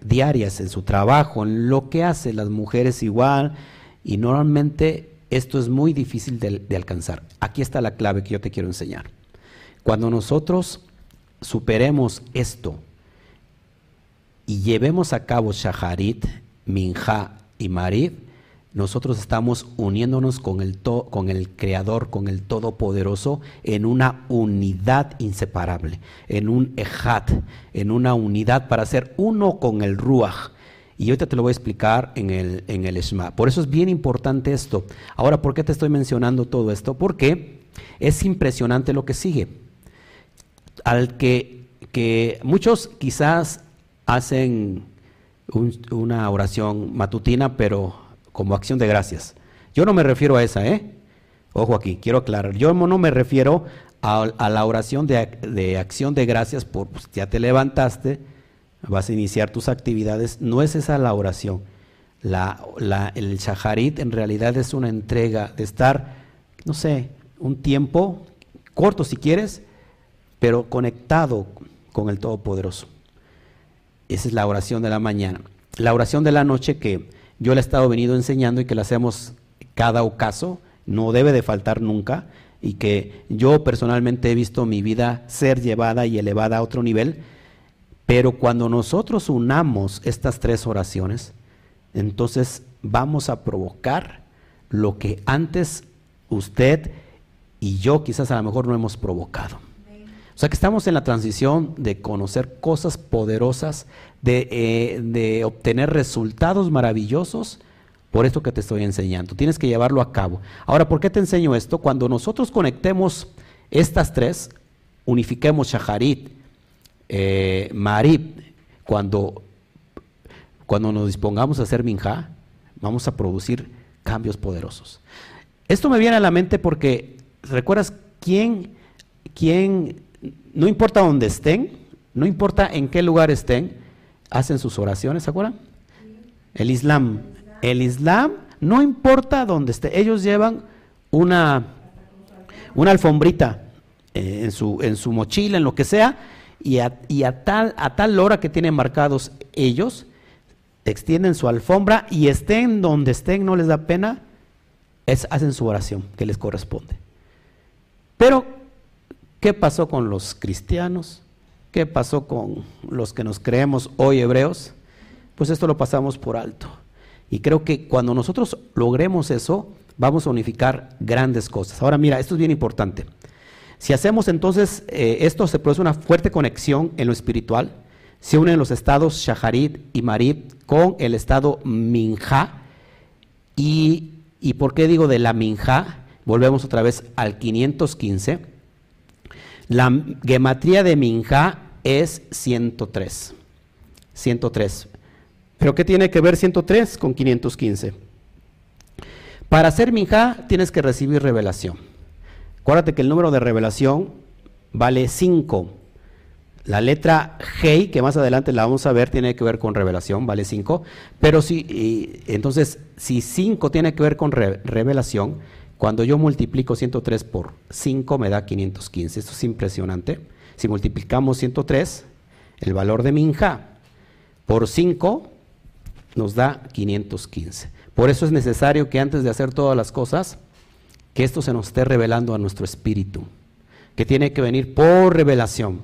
Speaker 1: diarias en su trabajo, en lo que hacen las mujeres igual, y normalmente esto es muy difícil de, alcanzar. Aquí está la clave que yo te quiero enseñar. Cuando nosotros superemos esto y llevemos a cabo Shaharit, Minja y Marib, nosotros estamos uniéndonos con el, con el Creador, con el Todopoderoso, en una unidad inseparable, en un ejat, en una unidad para ser uno con el Ruach. Y ahorita te lo voy a explicar en el, en el Shema. Por eso es bien importante esto. Ahora, ¿por qué te estoy mencionando todo esto? Porque es impresionante lo que sigue. Al que, que muchos quizás hacen una oración matutina, pero como acción de gracias. Yo no me refiero a esa, ¿eh? Ojo aquí, quiero aclarar. Yo no me refiero a, la oración de, acción de gracias por pues, ya te levantaste, vas a iniciar tus actividades. No es esa la oración. La, el shaharit en realidad es una entrega de estar, no sé, un tiempo corto si quieres, pero conectado con el Todopoderoso. Esa es la oración de la mañana. La oración de la noche que yo le he estado venido enseñando y que la hacemos cada ocaso, no debe de faltar nunca, y que yo personalmente he visto mi vida ser llevada y elevada a otro nivel, pero cuando nosotros unamos estas tres oraciones, entonces vamos a provocar lo que antes usted y yo quizás a lo mejor no hemos provocado. O sea que estamos en la transición de conocer cosas poderosas, de, eh, de obtener resultados maravillosos por esto que te estoy enseñando. Tienes que llevarlo a cabo. Ahora, ¿por qué te enseño esto? Cuando nosotros conectemos estas tres, unifiquemos Shaharit, eh, cuando, cuando nos dispongamos a hacer Minja, vamos a producir cambios poderosos. Esto me viene a la mente porque, ¿recuerdas quién, quién, no importa dónde estén, no importa en qué lugar estén, hacen sus oraciones, ¿se acuerdan? El Islam. El Islam, no importa dónde esté, ellos llevan una, una alfombrita eh, en, su, en su mochila, en lo que sea, y a, y a, tal, a tal hora que tienen marcados ellos, extienden su alfombra y estén donde estén, no les da pena, es, hacen su oración que les corresponde. Pero, ¿qué pasó con los cristianos? ¿Qué pasó con los que nos creemos hoy hebreos? Pues esto lo pasamos por alto. Y creo que cuando nosotros logremos eso, vamos a unificar grandes cosas. Ahora mira, esto es bien importante. Si hacemos entonces eh, esto, se produce una fuerte conexión en lo espiritual. Se unen los estados Shaharit y Marib con el estado Minja. Y, ¿Y por qué digo de la Minja? Volvemos otra vez al 515. La gematría de Minja es 103. 103. ¿Pero qué tiene que ver 103 con 515? Para ser minja tienes que recibir revelación. Acuérdate que el número de revelación vale 5. La letra G, que más adelante la vamos a ver, tiene que ver con revelación, vale 5. Pero si, entonces, si 5 tiene que ver con revelación, cuando yo multiplico 103 por 5 me da 515. Esto es impresionante. Si multiplicamos 103, el valor de minja, por 5, nos da 515. Por eso es necesario que antes de hacer todas las cosas, que esto se nos esté revelando a nuestro espíritu, que tiene que venir por revelación.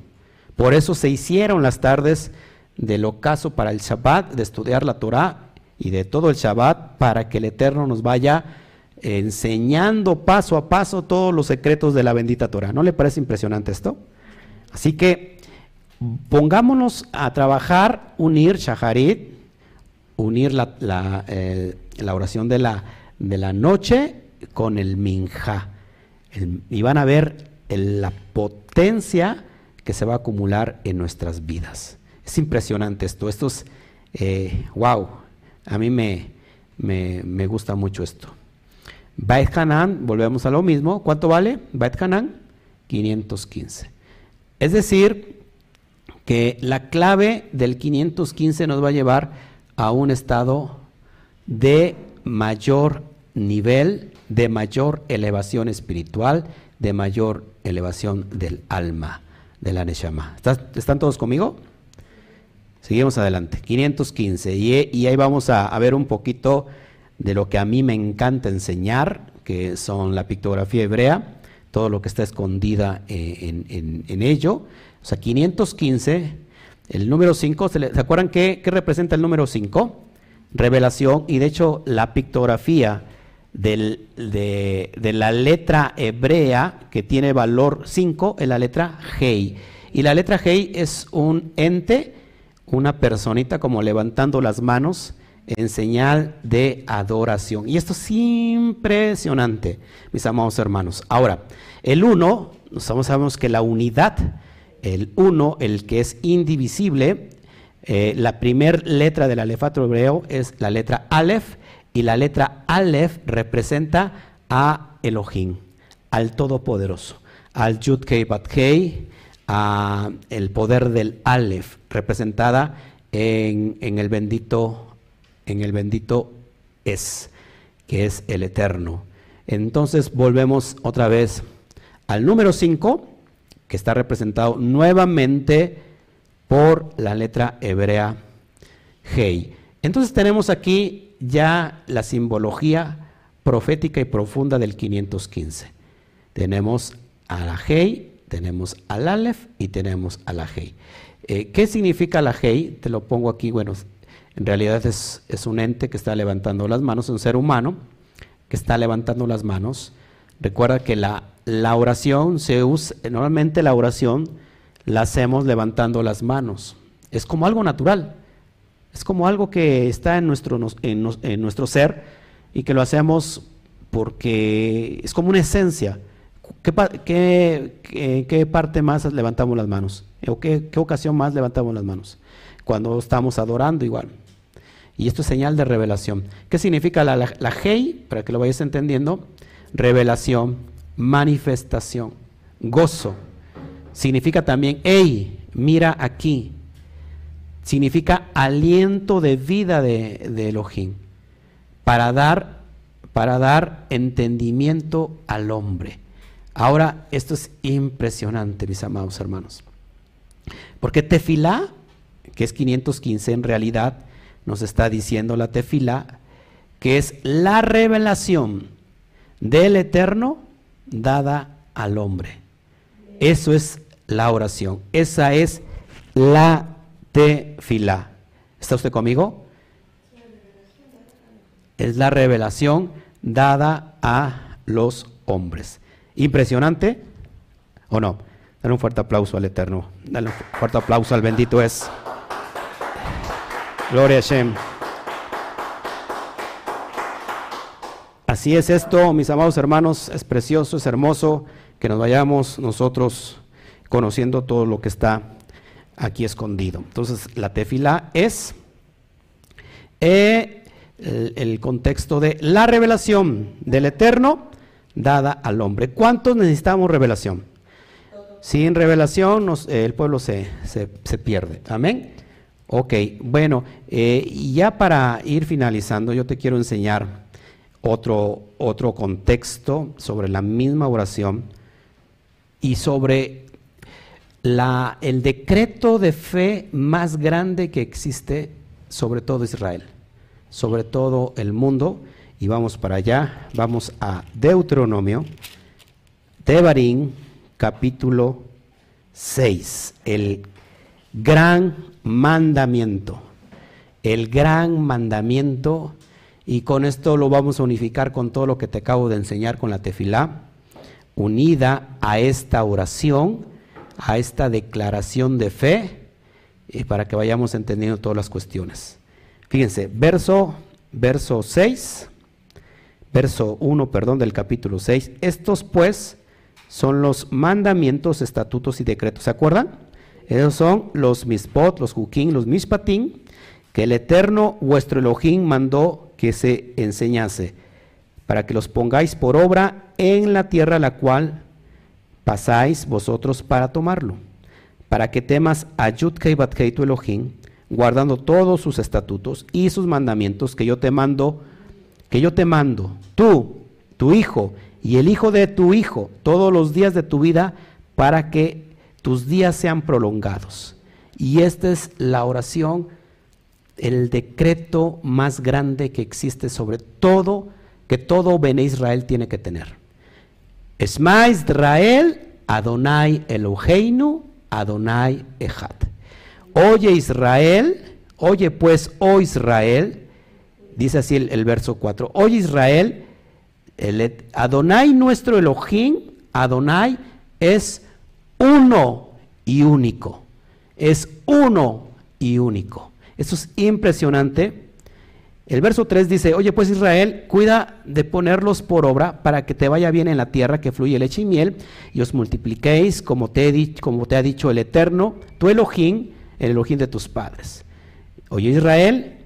Speaker 1: Por eso se hicieron las tardes del ocaso para el Shabbat, de estudiar la Torah y de todo el Shabbat, para que el Eterno nos vaya enseñando paso a paso todos los secretos de la bendita Torah. ¿No le parece impresionante esto? Así que pongámonos a trabajar, unir Shaharit, unir la, eh, oración de la, de la noche con el minja. y van a ver la potencia que se va a acumular en nuestras vidas. Es impresionante esto. Esto es, wow, eh, a mí me, me, gusta mucho esto. Bait Hanan, volvemos a lo mismo. ¿Cuánto vale? Bait Hanan, 515. Es decir, que la clave del 515 nos va a llevar a un estado de mayor nivel, de mayor elevación espiritual, de mayor elevación del alma, de la Neshama. ¿Están todos conmigo? Seguimos adelante. 515. Y, ahí vamos a, ver un poquito de lo que a mí me encanta enseñar, que son la pictografía hebrea, todo lo que está escondida eh, en, ello. O sea, 515 el número 5, ¿se, acuerdan qué, representa el número 5? Revelación, y de hecho la pictografía de, la letra hebrea que tiene valor 5 es la letra Hei. Y la letra Hei es un ente, una personita como levantando las manos en señal de adoración. Y esto es impresionante, mis amados hermanos. Ahora, el 1, sabemos que la unidad el 1, el que es indivisible, eh, la primera letra del alefato hebreo es la letra Aleph y la letra Aleph representa a Elohim, al Todopoderoso, al Yud Kei Bat Kei, a poder del Aleph, representada en, en, el bendito, en el bendito Es, que es el Eterno. Entonces volvemos otra vez al número 5, que está representado nuevamente por la letra hebrea Hei. Entonces tenemos aquí ya la simbología profética y profunda del 515. Tenemos a la tenemos al Aleph y tenemos a la Hei. Eh, ¿Qué significa la Hei? Te lo pongo aquí, bueno, en realidad es, es un ente que está levantando las manos, un ser humano que está levantando las manos. Recuerda que la, la oración se usa, normalmente la oración la hacemos levantando las manos. Es como algo natural, es como algo que está en nuestro, en, en nuestro ser y que lo hacemos porque es como una esencia. ¿Qué, qué, qué, parte más levantamos las manos? ¿O qué, qué, ocasión más levantamos las manos? Cuando estamos adorando igual. Y esto es señal de revelación. ¿Qué significa la, la, Hei? Para que lo vayas entendiendo. Revelación, manifestación, gozo. Significa también, hey, mira aquí. Significa aliento de vida de, de Elohim. Para dar, para dar entendimiento al hombre. Ahora, esto es impresionante, mis amados hermanos. Porque tefilá, que es 515 en realidad, nos está diciendo la tefilá, que es la revelación del eterno dada al hombre. Eso es la oración. Esa es la tefilá. ¿Está usted conmigo? Es la revelación dada a los hombres. Impresionante, ¿o no? Dale un fuerte aplauso al Eterno. Dale un fuerte aplauso al bendito es. Gloria a Shem. Así es esto, mis amados hermanos, es precioso, es hermoso que nos vayamos nosotros conociendo todo lo que está aquí escondido. Entonces, la tefila es eh, el, contexto de la revelación del Eterno dada al hombre. ¿Cuántos necesitamos revelación? Sin revelación nos, el pueblo se, se, se, pierde. Amén. Ok, bueno, eh, ya para ir finalizando, yo te quiero enseñar otro, otro contexto sobre la misma oración y sobre el decreto de fe más grande que existe sobre todo Israel, sobre todo el mundo. Y vamos para allá, vamos a Deuteronomio, Tebarín, capítulo 6, el gran mandamiento, el gran mandamiento, y con esto lo vamos a unificar con todo lo que te acabo de enseñar con la tefilá, unida a esta oración, a esta declaración de fe, y para que vayamos entendiendo todas las cuestiones. Fíjense, verso, verso 6 verso 1, perdón, del capítulo 6. Estos pues son los mandamientos, estatutos y decretos. ¿Se acuerdan? Esos son los mispot, los juquín, los mispatín, que el Eterno vuestro Elohim mandó que se enseñase, para que los pongáis por obra en la tierra a la cual pasáis vosotros para tomarlo, para que temas a Batkei tu Elohim, guardando todos sus estatutos y sus mandamientos que yo te mando que yo te mando, tú, tu hijo y el hijo de tu hijo, todos los días de tu vida, para que tus días sean prolongados. Y esta es la oración, el decreto más grande que existe sobre todo, que todo Bene Israel tiene que tener. Esma Israel, Adonai Eloheinu, Adonai Echad. Oye Israel, oye pues, oh Israel, Dice así el, verso 4. Hoy Israel, el Adonai nuestro Elohim, Adonai es uno y único. Es uno y único. Eso es impresionante. El verso 3 dice, oye pues Israel, cuida de ponerlos por obra para que te vaya bien en la tierra que fluye leche y miel y os multipliquéis como te, como te ha dicho el Eterno, tu Elohim, el Elohim de tus padres. Oye Israel,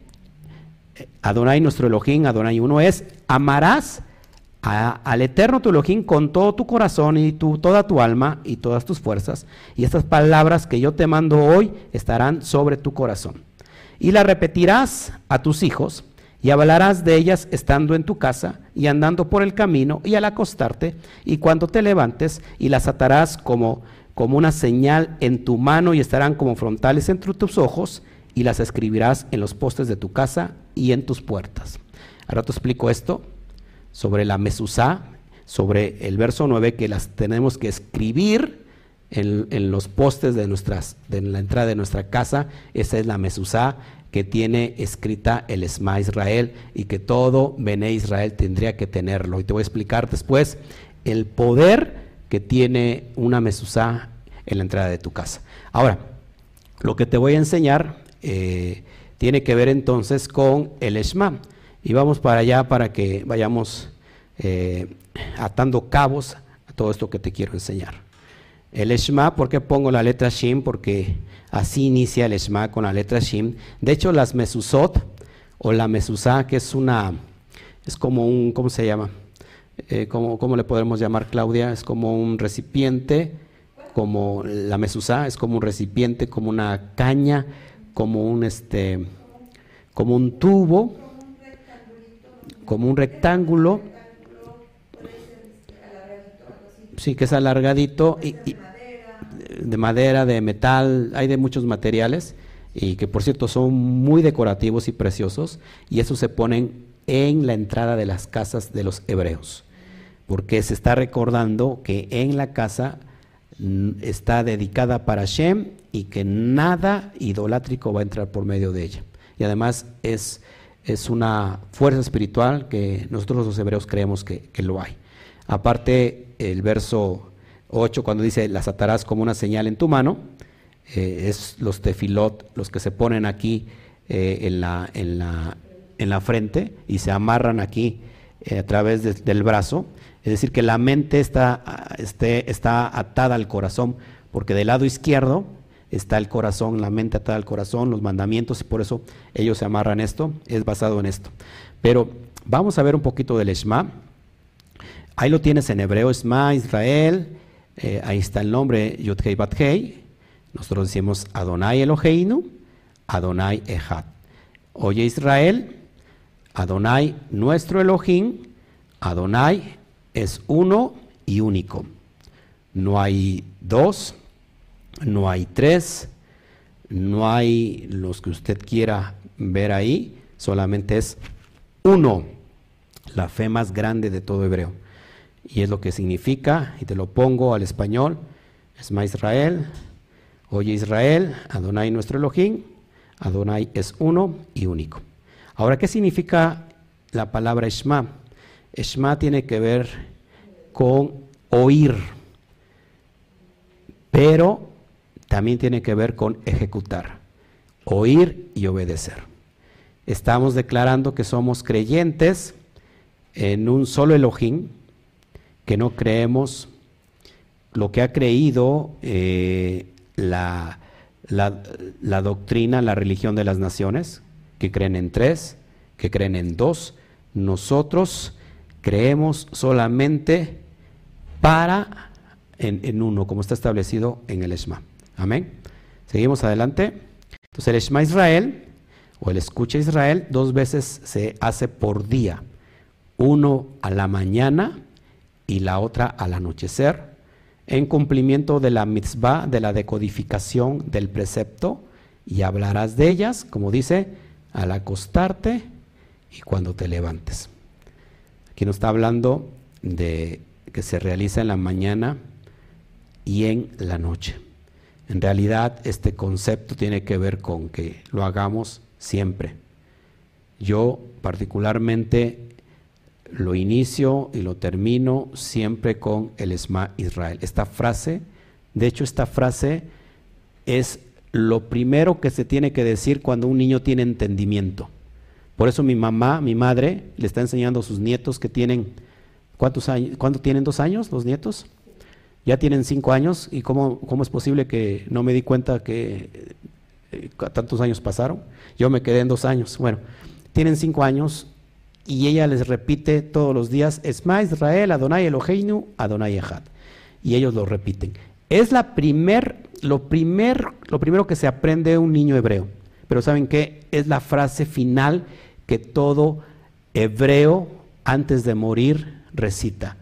Speaker 1: Adonai nuestro Elohim, Adonai uno es, amarás al Eterno tu Elohim con todo tu corazón y toda tu alma y todas tus fuerzas. Y estas palabras que yo te mando hoy estarán sobre tu corazón. Y las repetirás a tus hijos y hablarás de ellas estando en tu casa y andando por el camino y al acostarte y cuando te levantes y las atarás como, como una señal en tu mano y estarán como frontales entre tus ojos y las escribirás en los postes de tu casa y en tus puertas. Ahora te explico esto sobre la mesuzá, sobre el verso 9 que las tenemos que escribir en, los postes de, nuestras, de la entrada de nuestra casa. Esa es la mesuzá que tiene escrita el Esma Israel y que todo Bene Israel tendría que tenerlo. Y te voy a explicar después el poder que tiene una mesuzá en la entrada de tu casa. Ahora, lo que te voy a enseñar eh, tiene que ver entonces con el Esma. Y vamos para allá para que vayamos eh, atando cabos a todo esto que te quiero enseñar. El Eshma, ¿por qué pongo la letra Shin? Porque así inicia el Eshma con la letra Shin. De hecho, las Mesusot o la Mesusá, que es una, es como un, ¿cómo se llama? Eh, ¿cómo, le podemos llamar, Claudia? Es como un recipiente, como la Mesusá, es como un recipiente, como una caña, como un, este, como un tubo como un rectángulo, sí, que es alargadito, y, de madera, de metal, hay de muchos materiales, y que por cierto son muy decorativos y preciosos, y eso se ponen en la entrada de las casas de los hebreos, porque se está recordando que en la casa está dedicada para Shem y que nada idolátrico va a entrar por medio de ella. Y además es es una fuerza espiritual que nosotros los hebreos creemos que, lo hay. Aparte, el verso 8, cuando dice, las atarás como una señal en tu mano, eh, es los tefilot, los que se ponen aquí eh, en, la, en, la, en, la, frente y se amarran aquí eh, a través del brazo. Es decir, que la mente está, este, está atada al corazón, porque del lado izquierdo está el corazón, la mente atada al corazón, los mandamientos, y por eso ellos se amarran esto, es basado en esto. Pero vamos a ver un poquito del Shema. Ahí lo tienes en hebreo, Shema, Israel, eh, ahí está el nombre Yudhei Bathei, nosotros decimos Adonai Eloheinu, Adonai Echad. Oye Israel, Adonai nuestro Elohim, Adonai es uno y único. No hay dos, no hay tres, no hay los que usted quiera ver ahí, solamente es uno, la fe más grande de todo hebreo. Y es lo que significa, y te lo pongo al español, Esma Israel, oye Israel, Adonai nuestro Elohim, Adonai es uno y único. Ahora, ¿qué significa la palabra Esma? Esma tiene que ver con oír, pero también tiene que ver con ejecutar, oír y obedecer. Estamos declarando que somos creyentes en un solo Elohim, que no creemos lo que ha creído eh, la, doctrina, la religión de las naciones, que creen en tres, que creen en dos. Nosotros creemos solamente para en, en, uno, como está establecido en el Esma. Amén. Seguimos adelante. Entonces el Shema Israel o el escucha Israel dos veces se hace por día. Uno a la mañana y la otra al anochecer, en cumplimiento de la mitzvah, de la decodificación del precepto, y hablarás de ellas, como dice, al acostarte y cuando te levantes. Aquí nos está hablando de que se realiza en la mañana y en la noche. En realidad este concepto tiene que ver con que lo hagamos siempre. Yo particularmente lo inicio y lo termino siempre con el Esma Israel. Esta frase, de hecho esta frase es lo primero que se tiene que decir cuando un niño tiene entendimiento. Por eso mi mamá, mi madre, le está enseñando a sus nietos que tienen, ¿cuántos años? ¿Cuánto tienen dos años los nietos? Ya tienen cinco años y cómo, cómo es posible que no me di cuenta que eh, tantos años pasaron. Yo me quedé en dos años. Bueno, tienen cinco años y ella les repite todos los días, Esma Israel, Adonai Eloheinu, Adonai Echad. Y ellos lo repiten. Es la primer, lo, primer, lo primero que se aprende un niño hebreo. Pero ¿saben qué? Es la frase final que todo hebreo antes de morir recita.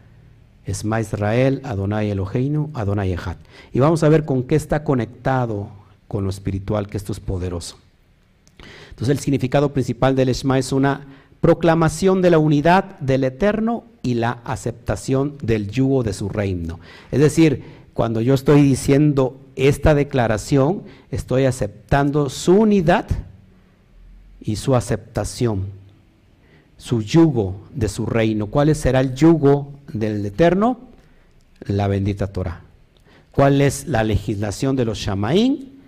Speaker 1: Esma Israel, Adonai Eloheinu, Adonai Echad. Y vamos a ver con qué está conectado con lo espiritual, que esto es poderoso. Entonces el significado principal del Esma es una proclamación de la unidad del Eterno y la aceptación del yugo de su reino. Es decir, cuando yo estoy diciendo esta declaración, estoy aceptando su unidad y su aceptación, su yugo de su reino. ¿Cuál será el yugo del Eterno? La bendita Torah. ¿Cuál es la legislación de los Shamaín?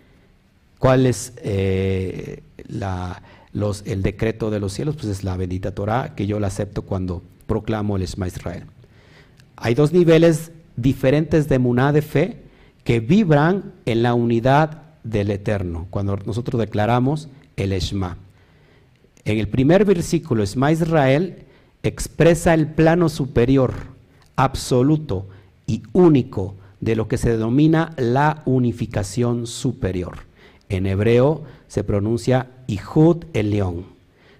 Speaker 1: ¿Cuál es eh, el decreto de los cielos? Pues es la bendita Torah que yo la acepto cuando proclamo el Esma Israel. Hay dos niveles diferentes de muná de fe que vibran en la unidad del Eterno, cuando nosotros declaramos el Esma. En el primer versículo, Esma Israel expresa el plano superior, absoluto y único de lo que se denomina la unificación superior. En hebreo se pronuncia Ihud el león.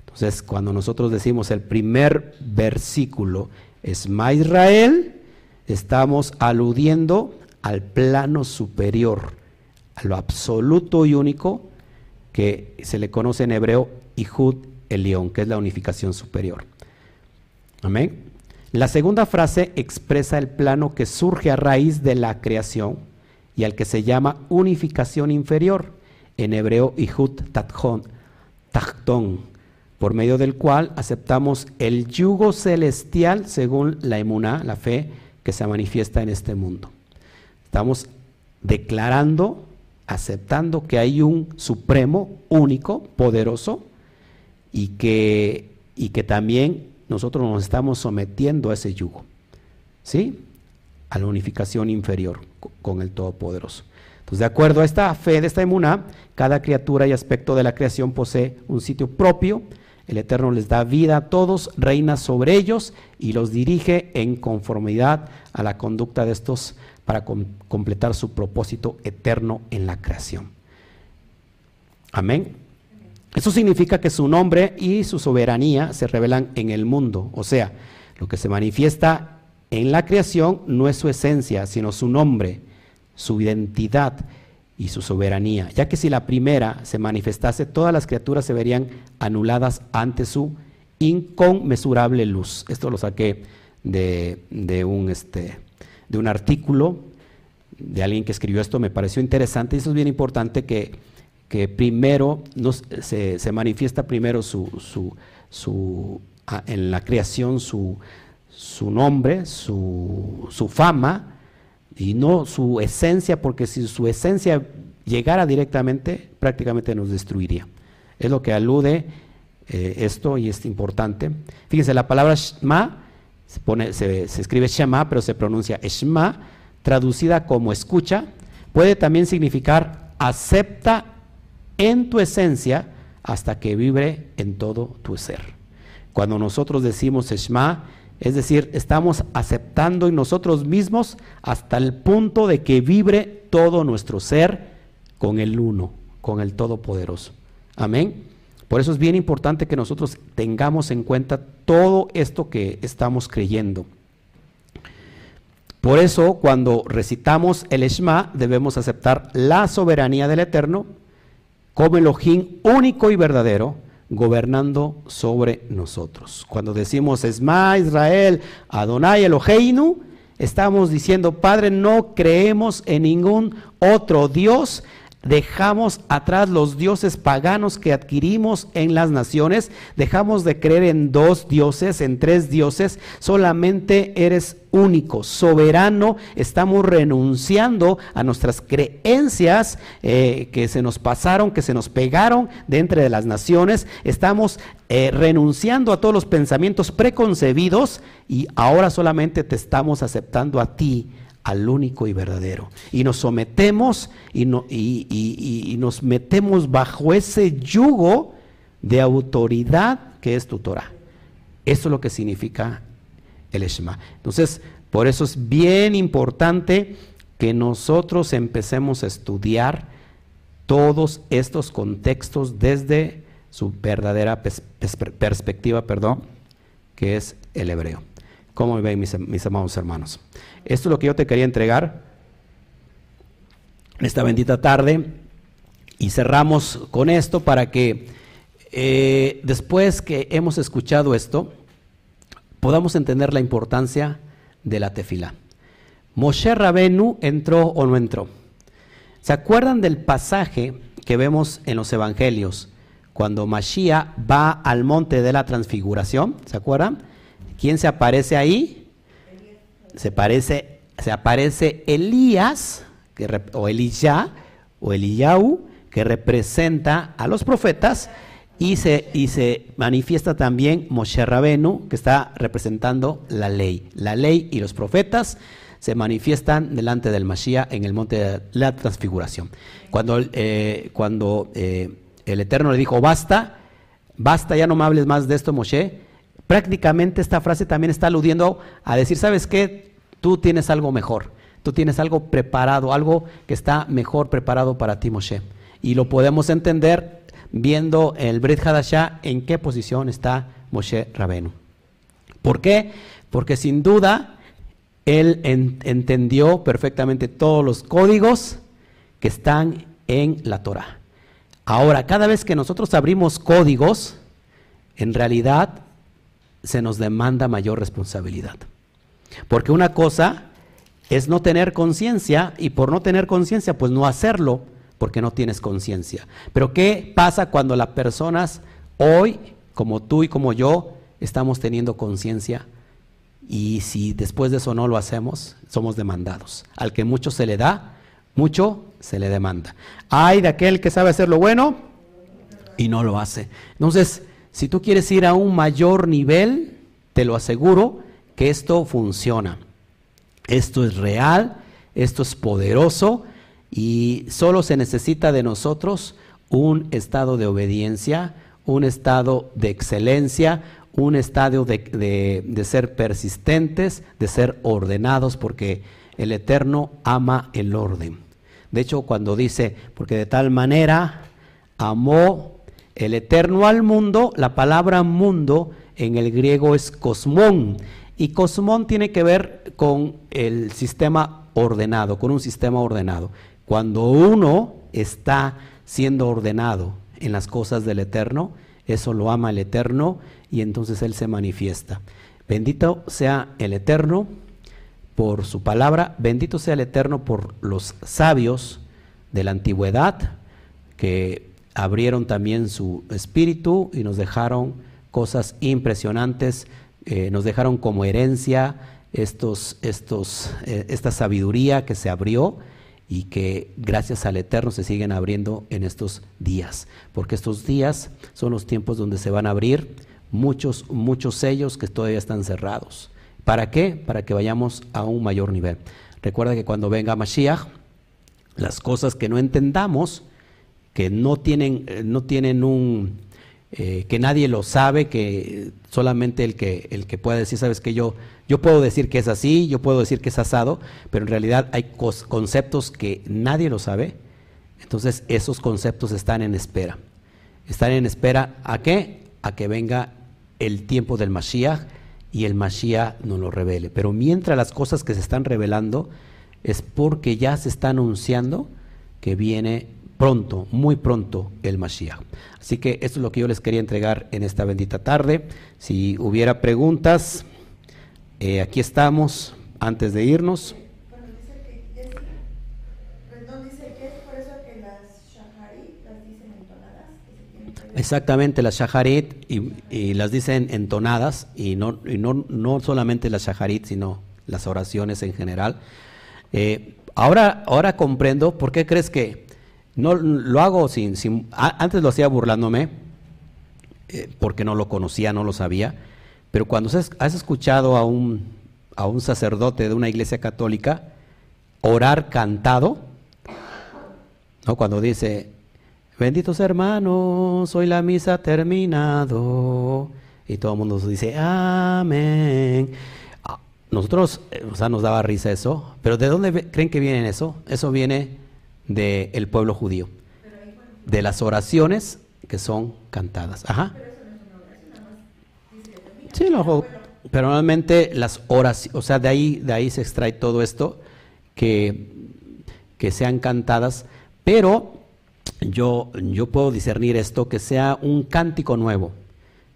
Speaker 1: Entonces, cuando nosotros decimos el primer versículo, Esma Israel, estamos aludiendo al plano superior, a lo absoluto y único que se le conoce en hebreo Ihud el león, que es la unificación superior. Amén. La segunda frase expresa el plano que surge a raíz de la creación y al que se llama unificación inferior en hebreo Ihud Tachton, por medio del cual aceptamos el yugo celestial según la emuná, la fe que se manifiesta en este mundo. Estamos declarando, aceptando que hay un supremo, único, poderoso, y que, y que también nosotros nos estamos sometiendo a ese yugo, ¿sí? A la unificación inferior con el Todopoderoso. Pues de acuerdo a esta fe de esta emuná, cada criatura y aspecto de la creación posee un sitio propio. El Eterno les da vida a todos, reina sobre ellos y los dirige en conformidad a la conducta de estos para completar su propósito eterno en la creación. Amén. Eso significa que su nombre y su soberanía se revelan en el mundo. O sea, lo que se manifiesta en la creación no es su esencia, sino su nombre su identidad y su soberanía, ya que si la primera se manifestase, todas las criaturas se verían anuladas ante su inconmensurable luz. Esto lo saqué de, un, este, de un artículo de alguien que escribió esto, me pareció interesante y eso es bien importante que, que primero se, se, manifiesta primero su, su, su, en la creación su, su nombre, su, su fama, y no su esencia, porque si su esencia llegara directamente, prácticamente nos destruiría. Es lo que alude eh, esto y es importante. Fíjense, la palabra Shema se, pone, se, escribe Shema, pero se pronuncia Shema, traducida como escucha, puede también significar acepta en tu esencia hasta que vibre en todo tu ser. Cuando nosotros decimos Shema, es decir, estamos aceptando en nosotros mismos hasta el punto de que vibre todo nuestro ser con el uno, con el Todopoderoso. Amén. Por eso es bien importante que nosotros tengamos en cuenta todo esto que estamos creyendo. Por eso, cuando recitamos el Shema, debemos aceptar la soberanía del Eterno como Elohim único y verdadero, gobernando sobre nosotros. Cuando decimos Esma Israel, Adonai Eloheinu, estamos diciendo, Padre, no creemos en ningún otro Dios dejamos atrás los dioses paganos que adquirimos en las naciones, dejamos de creer en dos dioses, en tres dioses, solamente eres único, soberano, estamos renunciando a nuestras creencias eh, que se nos pasaron, que se nos pegaron de entre de las naciones, estamos eh, renunciando a todos los pensamientos preconcebidos y ahora solamente te estamos aceptando a ti al único y verdadero. Y nos sometemos y, y, nos metemos bajo ese yugo de autoridad que es tu Torah. Eso es lo que significa el Shema. Entonces, por eso es bien importante que nosotros empecemos a estudiar todos estos contextos desde su verdadera perspectiva, perdón, que es el hebreo. ¿Cómo ven mis, mis amados hermanos? Esto es lo que yo te quería entregar esta bendita tarde y cerramos con esto para que eh, después que hemos escuchado esto, podamos entender la importancia de la tefila. Moshe Rabenu entró o no entró. ¿Se acuerdan del pasaje que vemos en los evangelios cuando Mashiach va al monte de la transfiguración? ¿Se acuerdan? ¿Quién se aparece ahí? Se, parece, se aparece Elías o Elías o Eliyahu, que representa a los profetas, y se, y se manifiesta también Moshe Rabenu, que está representando la ley. La ley y los profetas se manifiestan delante del Mashiach en el monte de la transfiguración. Cuando, eh, cuando eh, el Eterno le dijo, basta, basta, ya no me hables más de esto, Moshe, prácticamente esta frase también está aludiendo a decir, ¿sabes qué? Tú tienes algo mejor. Tú tienes algo preparado, algo que está mejor preparado para ti, Moshe. Y lo podemos entender viendo el Brit Hadashah en qué posición está Moshe Rabenu. ¿Por qué? Porque sin duda él entendió perfectamente todos los códigos que están en la Torah. Ahora, cada vez que nosotros abrimos códigos, en realidad se nos demanda mayor responsabilidad. Porque una cosa es no tener conciencia y por no tener conciencia, pues no hacerlo porque no tienes conciencia. Pero ¿qué pasa cuando las personas hoy, como tú y como yo, estamos teniendo conciencia? Y si después de eso no lo hacemos, somos demandados. Al que mucho se le da, mucho se le demanda. Hay de aquel que sabe hacer lo bueno y no lo hace. Entonces, si tú quieres ir a un mayor nivel, te lo aseguro que esto funciona. Esto es real, esto es poderoso y solo se necesita de nosotros un estado de obediencia, un estado de excelencia, un estado de, ser persistentes, de ser ordenados, porque el Eterno ama el orden. De hecho, cuando dice, porque de tal manera amó el Eterno al mundo, la palabra mundo en el griego es cosmón, y cosmón tiene que ver con el sistema ordenado, con un sistema ordenado. Cuando uno está siendo ordenado en las cosas del Eterno, eso lo ama el Eterno y entonces Él se manifiesta. Bendito sea el Eterno por su palabra, bendito sea el Eterno por los sabios de la antigüedad que abrieron también su espíritu y nos dejaron cosas impresionantes eh, nos dejaron como herencia estos, estos, eh, esta sabiduría que se abrió y que gracias al Eterno se siguen abriendo en estos días, porque estos días son los tiempos donde se van a abrir muchos, muchos sellos que todavía están cerrados. ¿Para qué? Para que vayamos a un mayor nivel. Recuerda que cuando venga Mashiach, las cosas que no entendamos, que no tienen, eh, no tienen un, eh, que nadie lo sabe, que solamente el que, el que pueda decir, sabes que yo, yo puedo decir que es así, yo puedo decir que es asado, pero en realidad hay conceptos que nadie lo sabe, entonces esos conceptos están en espera. Están en espera a qué? A que venga el tiempo del Mashiach y el Mashiach nos lo revele. Pero mientras las cosas que se están revelando es porque ya se está anunciando que viene pronto, muy pronto el Mashiach. Así que esto es lo que yo les quería entregar en esta bendita tarde. Si hubiera preguntas, eh, aquí estamos antes de irnos. Exactamente, las shaharit y, las dicen entonadas y no, y no, no solamente las shaharit, sino las oraciones en general. Eh, ahora, ahora comprendo por qué crees que no lo hago sin, antes lo hacía burlándome, eh, porque no lo conocía, no lo sabía, pero cuando has escuchado a un, a un sacerdote de una iglesia católica orar cantado, ¿no? cuando dice, benditos hermanos, hoy la misa ha terminado, y todo el mundo dice, amén. Ah, nosotros, eh, o sea, nos daba risa eso, pero ¿de dónde creen que viene eso? Eso viene del pueblo judío, de las oraciones que son cantadas. Ajá. Sí, lo, pero normalmente las oraciones, o sea, de ahí, de ahí se extrae todo esto, que, que sean cantadas, pero yo, yo puedo discernir esto, que sea un cántico nuevo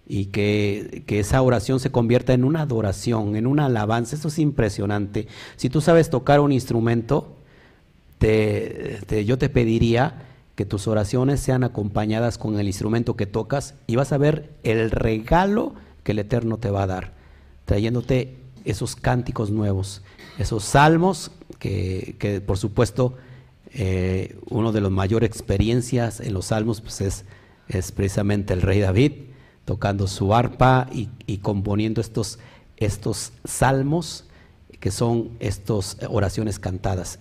Speaker 1: y que, esa oración se convierta en una adoración, en una alabanza. Eso es impresionante. Si tú sabes tocar un instrumento, yo te pediría que tus oraciones sean acompañadas con el instrumento que tocas y vas a ver el regalo que el Eterno te va a dar, trayéndote esos cánticos nuevos, esos salmos que, que por supuesto eh, uno de las mayores experiencias en los salmos pues es, es, precisamente el rey David tocando su arpa y, componiendo estos, estos salmos que son estas oraciones cantadas.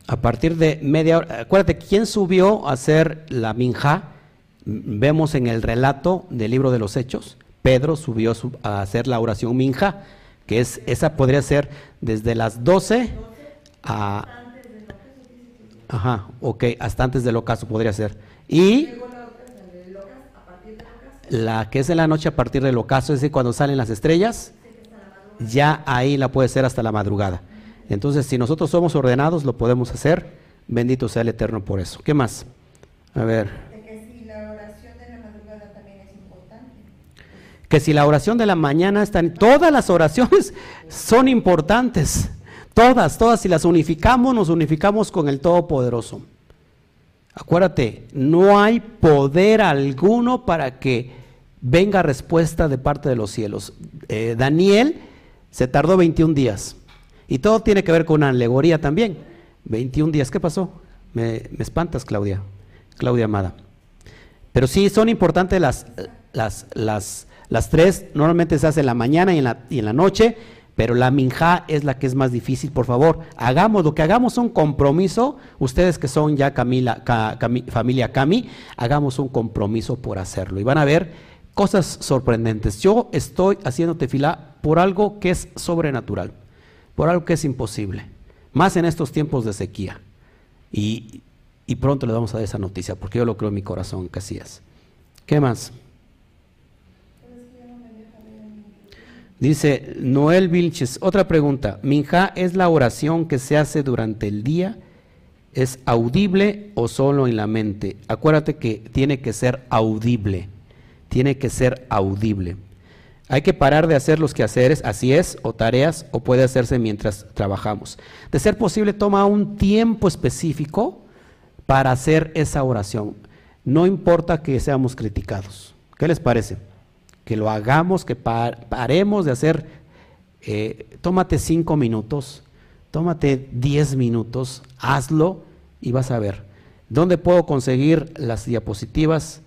Speaker 1: A partir de media hora. Acuérdate, ¿quién subió a hacer la minja? Vemos en el relato del libro de los Hechos, Pedro subió a hacer la oración minja, que es esa podría ser desde las 12 a... Ajá, ok, hasta antes del ocaso podría ser. Y la que es en la noche a partir del ocaso, es decir, cuando salen las estrellas, ya ahí la puede ser hasta la madrugada. Entonces, si nosotros somos ordenados, lo podemos hacer. Bendito sea el Eterno por eso. ¿Qué más? A ver. Que si la oración de la madrugada también es importante. Que si la oración de la mañana están, todas las oraciones son importantes. Todas, todas, si las unificamos, nos unificamos con el Todopoderoso. Acuérdate, no hay poder alguno para que venga respuesta de parte de los cielos. Eh, Daniel se tardó 21 días. Y todo tiene que ver con una alegoría también. 21 días. ¿Qué pasó? Me, espantas, Claudia. Claudia Amada. Pero sí, son importantes las, las, las, las tres. Normalmente se hace en la mañana y en la, y en la noche. Pero la minja es la que es más difícil, por favor. Hagamos lo que hagamos un compromiso. Ustedes que son ya Camila, familia Cami, hagamos un compromiso por hacerlo. Y van a ver cosas sorprendentes. Yo estoy haciendo tefilá por algo que es sobrenatural, por algo que es imposible, más en estos tiempos de sequía. Y, pronto le vamos a dar esa noticia, porque yo lo creo en mi corazón que así es. ¿Qué más? Dice Noel Vilches, otra pregunta. ¿Minja es la oración que se hace durante el día? ¿Es audible o solo en la mente? Acuérdate que tiene que ser audible tiene que ser audible. Hay que parar de hacer los quehaceres, así es, o tareas, o puede hacerse mientras trabajamos. De ser posible, toma un tiempo específico para hacer esa oración. No importa que seamos criticados. ¿Qué les parece? Que lo hagamos, que paremos de hacer, eh, tómate cinco minutos, tómate diez minutos, hazlo y vas a ver. ¿Dónde puedo conseguir las diapositivas?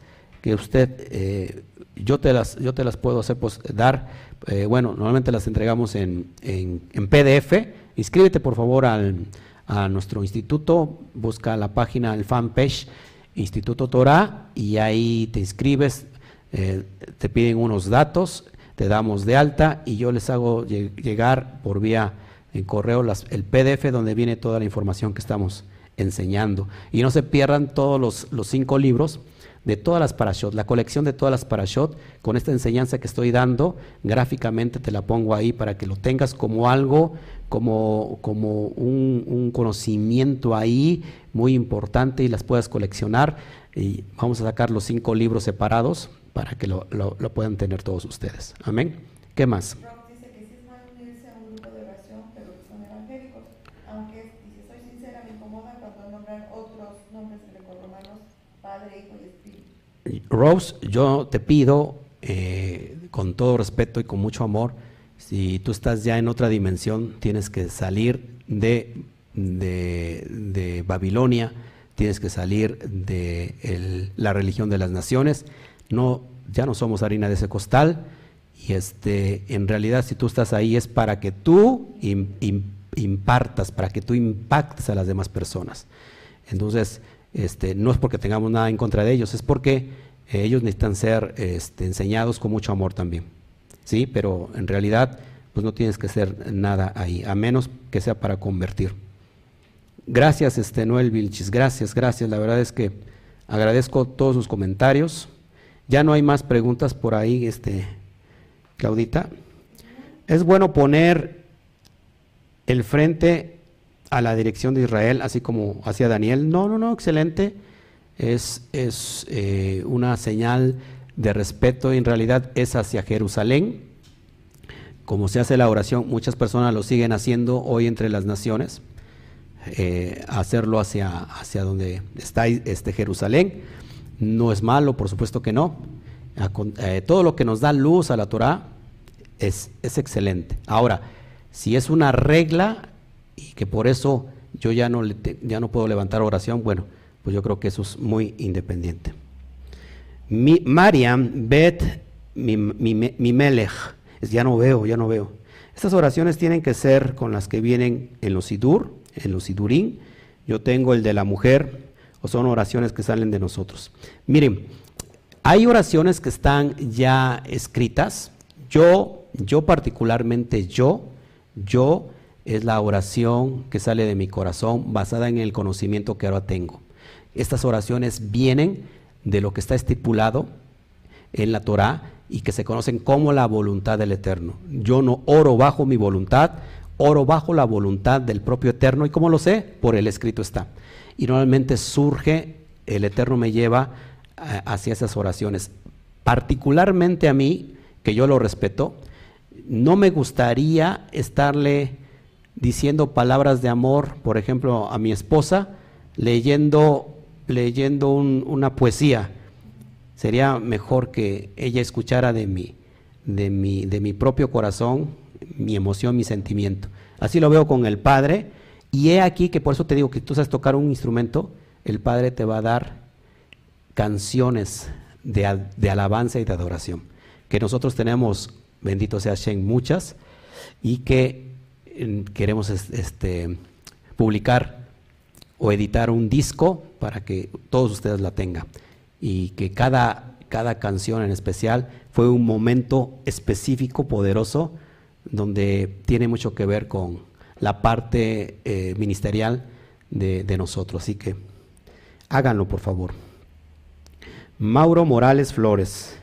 Speaker 1: que usted, eh, yo, te las, yo te las puedo hacer, pues, dar, eh, bueno, normalmente las entregamos en, en, PDF. Inscríbete por favor al, a nuestro instituto, busca la página, el fanpage Instituto Torah y ahí te inscribes, eh, te piden unos datos, te damos de alta y yo les hago llegar por vía en correo las, el PDF donde viene toda la información que estamos enseñando. Y no se pierdan todos los, los cinco libros de todas las parashot, la colección de todas las parashot, con esta enseñanza que estoy dando, gráficamente te la pongo ahí para que lo tengas como algo, como, como un, conocimiento ahí muy importante y las puedas coleccionar. Y vamos a sacar los cinco libros separados para que lo, lo, lo puedan tener todos ustedes. Amén. ¿Qué más? Rose, yo te pido eh, con todo respeto y con mucho amor, si tú estás ya en otra dimensión, tienes que salir de, de, Babilonia, tienes que salir de la religión de las naciones. No, ya no somos harina de ese costal. Y este, en realidad, si tú estás ahí es para que tú impartas, para que tú impactes a las demás personas. Entonces, este, no es porque tengamos nada en contra de ellos, es porque ellos necesitan ser este, enseñados con mucho amor también. ¿Sí? Pero en realidad, pues no tienes que hacer nada ahí, a menos que sea para convertir. Gracias, este, Noel Vilchis, gracias, gracias. La verdad es que agradezco todos sus comentarios. Ya no hay más preguntas por ahí, este, Claudita. Es bueno poner el frente a la dirección de Israel, así como hacía Daniel. No, no, no, excelente. Es, es eh, una señal de respeto, en realidad es hacia Jerusalén. Como se hace la oración, muchas personas lo siguen haciendo hoy entre las naciones. Eh, hacerlo hacia, hacia donde está este Jerusalén. No es malo, por supuesto que no. Eh, todo lo que nos da luz a la Torah es, es excelente. Ahora, si es una regla y que por eso yo ya no, ya no puedo levantar oración, bueno, pues yo creo que eso es muy independiente. Mi, Mariam Bet mi, mi, mi melech, ya no veo, ya no veo. Estas oraciones tienen que ser con las que vienen en los sidur, en los sidurín. Yo tengo el de la mujer, o son oraciones que salen de nosotros. Miren, hay oraciones que están ya escritas. Yo, yo particularmente yo, yo es la oración que sale de mi corazón basada en el conocimiento que ahora tengo. Estas oraciones vienen de lo que está estipulado en la Torah y que se conocen como la voluntad del Eterno. Yo no oro bajo mi voluntad, oro bajo la voluntad del propio Eterno. ¿Y cómo lo sé? Por el escrito está. Y normalmente surge, el Eterno me lleva eh, hacia esas oraciones. Particularmente a mí, que yo lo respeto, no me gustaría estarle diciendo palabras de amor, por ejemplo, a mi esposa, leyendo, leyendo una poesía. Sería mejor que ella escuchara de mí, de mi, de mi propio corazón, mi emoción, mi sentimiento. Así lo veo con el Padre. Y he aquí que por eso te digo que tú sabes tocar un instrumento, el Padre te va a dar canciones de, de alabanza y de adoración. Que nosotros tenemos, bendito sea Shen, muchas, y que queremos este, publicar o editar un disco para que todos ustedes la tengan y que cada, cada canción en especial fue un momento específico, poderoso, donde tiene mucho que ver con la parte eh, ministerial de, nosotros. Así que háganlo, por favor. Mauro Morales Flores.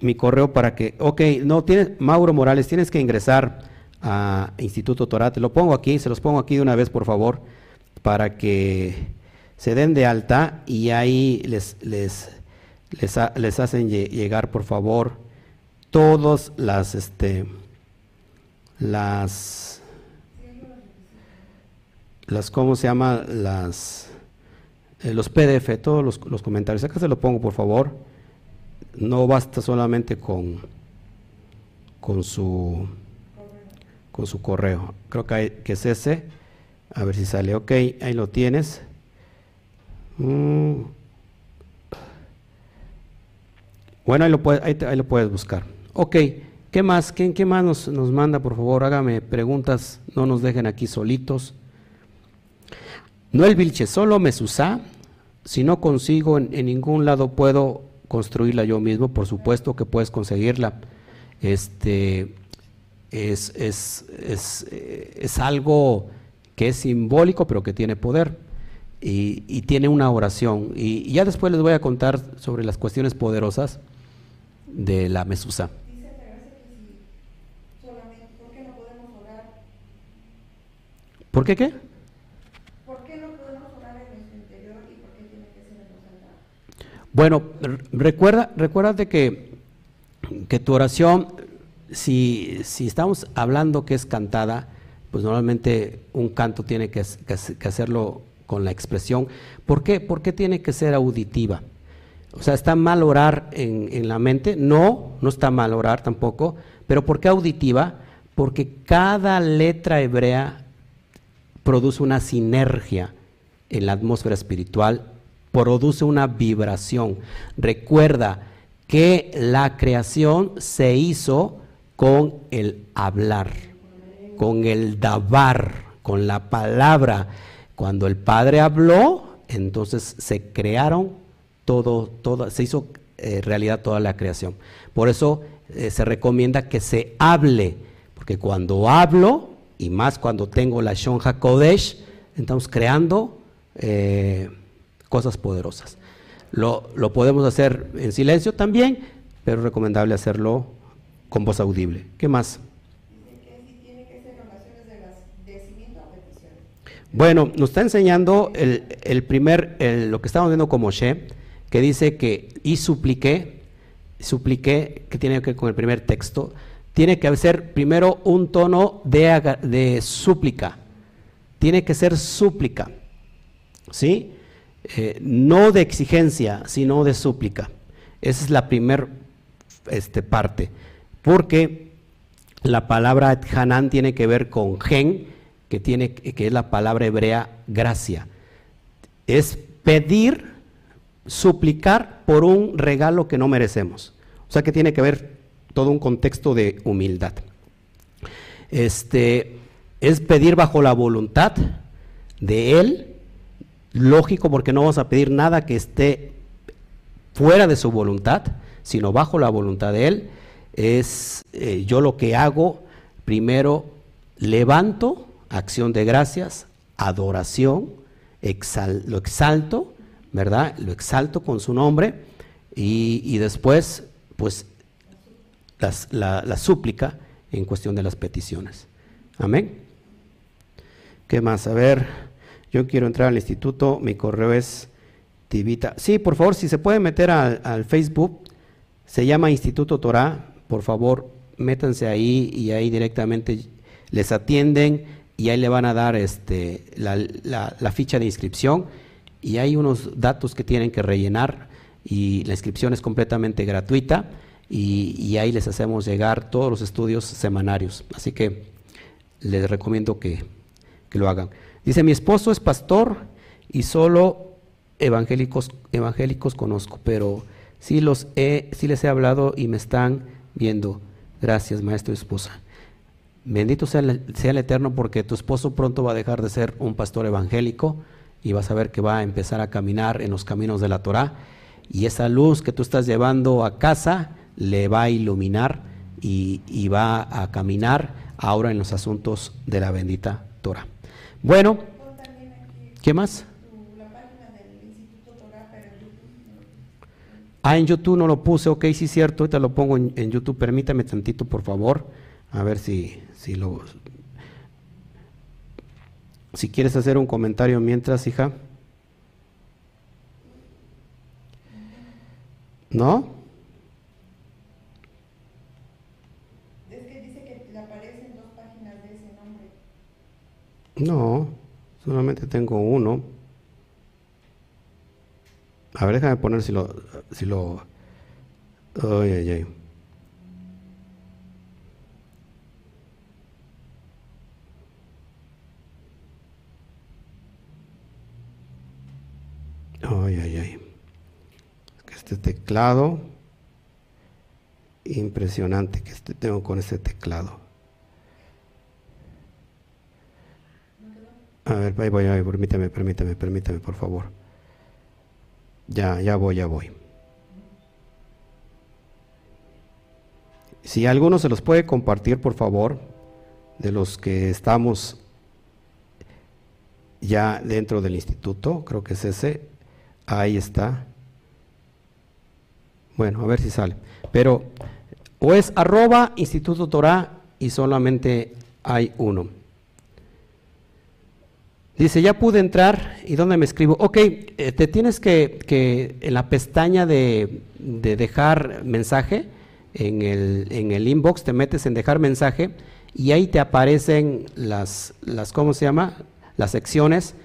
Speaker 1: Mi correo para que, ok, no, tienes, Mauro Morales, tienes que ingresar a Instituto Torah. Te lo pongo aquí, se los pongo aquí de una vez, por favor, para que se den de alta y ahí les, les, les, les hacen llegar, por favor, todas las, este, las, las, ¿cómo se llama? Las, eh, los PDF, todos los, los comentarios. Acá se lo pongo, por favor. No basta solamente con, con su con su correo. Creo que, que es ese. A ver si sale. Ok, ahí lo tienes. Mm. Bueno, ahí lo, puedes, ahí, lo puedes buscar. Ok, ¿qué más? ¿Quién, qué más nos, nos, manda? Por favor, hágame preguntas. No nos dejen aquí solitos. Noel Vilche, solo me susa. Si no consigo en, en ningún lado, puedo construirla yo mismo. Por supuesto que puedes conseguirla. Este, es, es, es, es, algo que es simbólico, pero que tiene poder y, y tiene una oración. Y, y, ya después les voy a contar sobre las cuestiones poderosas de la mesusa. ¿Por qué qué? ¿Por qué no podemos orar en nuestro interior y por qué tiene que ser en los Bueno, recuerda, recuérdate que, que tu oración si, estamos hablando que es cantada, pues normalmente un canto tiene que, hacerlo con la expresión. ¿Por qué? ¿Por qué tiene que ser auditiva? O sea, ¿está mal orar en la mente? No, no está mal orar tampoco. ¿Pero por qué auditiva? Porque cada letra hebrea produce una sinergia en la atmósfera espiritual, produce una vibración. Recuerda que la creación se hizo con el hablar, con el dabar, con la palabra. Cuando el Padre habló, entonces se crearon todo, todo se hizo eh, realidad toda la creación. Por eso eh, se recomienda que se hable, porque cuando hablo, y más cuando tengo la Shon HaKodesh, estamos creando eh, cosas poderosas. Lo, lo, podemos hacer en silencio también, pero es recomendable hacerlo con voz audible. ¿Qué más? Bueno, nos está enseñando el, primer, lo que estamos viendo como She, que dice que y supliqué, supliqué, que tiene que ver con el primer texto, tiene que ser primero un tono de, de súplica, tiene que ser súplica, ¿sí? Eh, no de exigencia, sino de súplica. Esa es la primera este, parte, porque la palabra Hanan tiene que ver con gen, que, tiene, que es la palabra hebrea gracia. Es pedir, suplicar por un regalo que no merecemos. O sea que tiene que ver todo un contexto de humildad. Este, es pedir bajo la voluntad de Él, lógico porque no vamos a pedir nada que esté fuera de su voluntad, sino bajo la voluntad de Él. Es eh, yo lo que hago, primero levanto acción de gracias, adoración, lo exalto, ¿verdad? Lo exalto con su nombre y, después, pues, la, súplica en cuestión de las peticiones. Amén. ¿Qué más? A ver, yo quiero entrar al instituto, mi correo es Tibita. Sí, por favor, si se puede meter al, al Facebook, se llama Instituto Torah, por favor, métanse ahí y ahí directamente les atienden y ahí le van a dar este, la, ficha de inscripción y hay unos datos que tienen que rellenar y la inscripción es completamente gratuita y, ahí les hacemos llegar todos los estudios semanarios. Así que les recomiendo que, lo hagan. Dice, mi esposo es pastor y solo evangélicos, evangélicos conozco, pero sí, los he, sí les he hablado y me están viendo. Gracias, maestro y esposa. Bendito sea el, sea el Eterno porque tu esposo pronto va a dejar de ser un pastor evangélico y vas a ver que va a empezar a caminar en los caminos de la Torah y esa luz que tú estás llevando a casa le va a iluminar y, va a caminar ahora en los asuntos de la bendita Torah. Bueno, ¿qué más? Ah, en YouTube no lo puse, ok, sí es cierto, ahorita lo pongo en YouTube, permítame tantito, por favor, a ver si, si, lo, si quieres hacer un comentario mientras, hija. ¿No?
Speaker 2: Es que dice que le aparecen dos páginas de ese nombre.
Speaker 1: No, solamente tengo uno. A ver, déjame poner si lo... Si lo ay, ay, ay. Ay, ay, ay. Este teclado, impresionante que este, tengo con este teclado. A ver, ahí voy, ahí, permítame, permítame, permítame, por favor. Ya, ya voy, ya voy. Si alguno se los puede compartir, por favor, de los que estamos ya dentro del instituto, creo que es ese, Ahí está. Bueno, a ver si sale. Pero o es arroba Instituto Torah y solamente hay uno. Dice, ya pude entrar, ¿y dónde me escribo? Ok, eh, te tienes que, que, en la pestaña de, de dejar mensaje, en el, en el, inbox te metes en dejar mensaje y ahí te aparecen las, las, ¿cómo se llama? Las secciones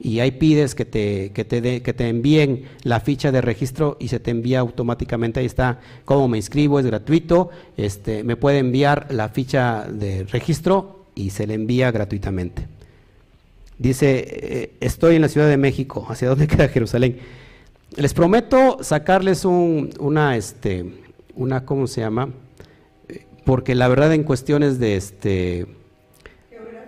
Speaker 1: y ahí pides que te, que te, que te envíen la ficha de registro y se te envía automáticamente, ahí está cómo me inscribo, es gratuito, este, me puede enviar la ficha de registro y se le envía gratuitamente. Dice, eh, estoy en la Ciudad de México, ¿hacia dónde queda Jerusalén? Les prometo sacarles un, una, este, una, ¿cómo se llama? Porque la verdad en cuestiones de este,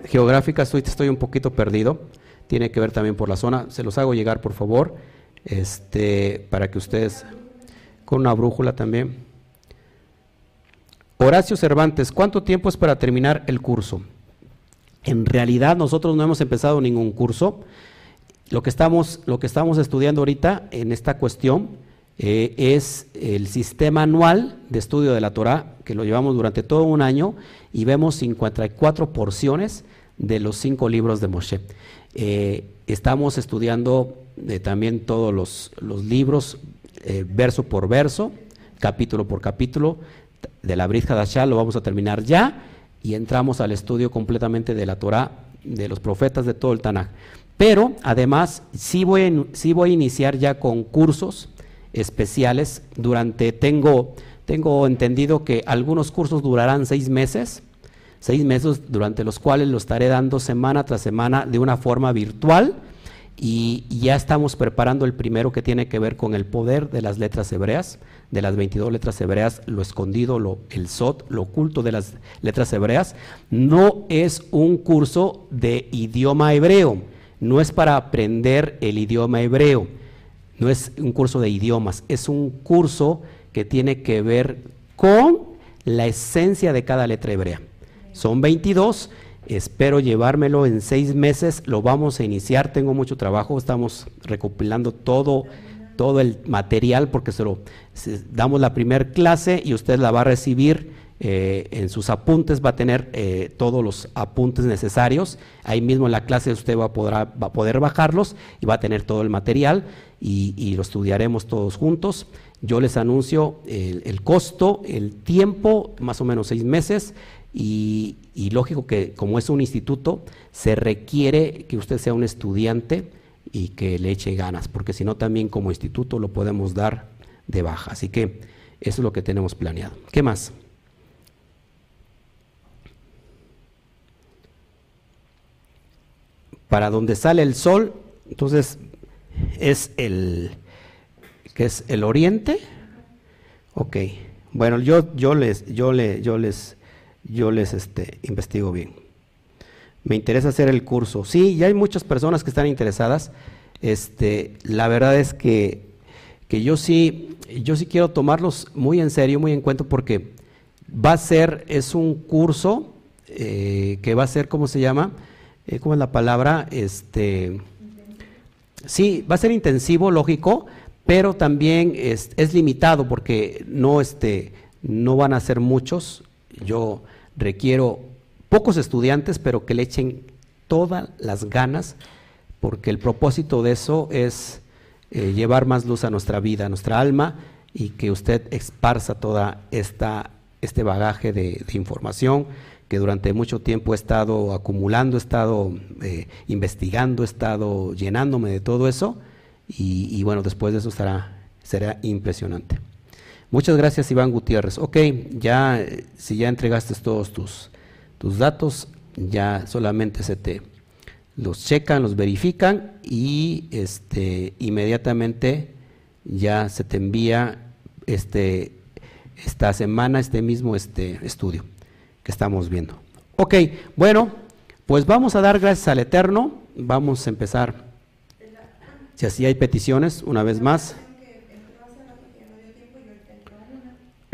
Speaker 1: geográficas estoy, estoy un poquito perdido tiene que ver también por la zona. Se los hago llegar, por favor, este, para que ustedes, con una brújula también. Horacio Cervantes, ¿cuánto tiempo es para terminar el curso? En realidad nosotros no hemos empezado ningún curso. Lo que estamos, lo que estamos estudiando ahorita en esta cuestión eh, es el sistema anual de estudio de la Torah, que lo llevamos durante todo un año y vemos 54 porciones de los cinco libros de Moshe. Eh, estamos estudiando eh, también todos los, libros, verso por verso, capítulo por capítulo, de la Brit Hadashah, lo vamos a terminar ya, y entramos al estudio completamente de la Torah, de los profetas, de todo el Tanakh. Pero además, sí voy, a, voy a iniciar ya con cursos especiales durante, tengo, tengo entendido que algunos cursos durarán seis meses, seis meses durante los cuales lo estaré dando semana tras semana de una forma virtual y ya estamos preparando el primero que tiene que ver con el poder de las letras hebreas, de las 22 letras hebreas, lo escondido, lo, el sot, lo oculto de las letras hebreas. No es un curso de idioma hebreo, no es para aprender el idioma hebreo, no es un curso de idiomas, es un curso que tiene que ver con la esencia de cada letra hebrea. Son 22, espero llevármelo en seis meses, lo vamos a iniciar, tengo mucho trabajo, estamos recopilando todo, todo el material porque se lo damos la primera clase y usted la va a recibir eh, en sus apuntes, va a tener eh, todos los apuntes necesarios, ahí mismo en la clase usted va a, poder, bajarlos y va a tener todo el material y, lo estudiaremos todos juntos. Yo les anuncio el, el costo, el tiempo, más o menos seis meses, y, lógico que como es un instituto, se requiere que usted sea un estudiante y que le eche ganas, porque si no también como instituto lo podemos dar de baja. Así que eso es lo que tenemos planeado. ¿Qué más? Para donde sale el sol, entonces es el que es el oriente. Ok. Bueno, yo, yo les, yo le, yo les yo les este, investigo bien. Me interesa hacer el curso. Sí, ya hay muchas personas que están interesadas. Este, la verdad es que, que yo sí, yo sí quiero tomarlos muy en serio, muy en cuenta, porque va a ser, es un curso eh, que va a ser, ¿cómo se llama? Eh, ¿Cómo es la palabra? Este, sí, va a ser intensivo, lógico, pero también es, es limitado porque no, este, no van a ser muchos. Yo requiero pocos estudiantes, pero que le echen todas las ganas, porque el propósito de eso es eh, llevar más luz a nuestra vida, a nuestra alma, y que usted esparza toda esta este bagaje de, información que durante mucho tiempo he estado acumulando, he estado eh, investigando, he estado llenándome de todo eso, y, y bueno, después de eso estará, será impresionante. Muchas gracias, Iván Gutiérrez. Ok, ya, si ya entregaste todos tus, tus datos, ya solamente se te los checan, los verifican y este, inmediatamente ya se te envía este, esta semana este mismo este, estudio que estamos viendo. Ok, bueno, pues vamos a dar gracias al Eterno. Vamos a empezar. Si así hay peticiones, una vez más.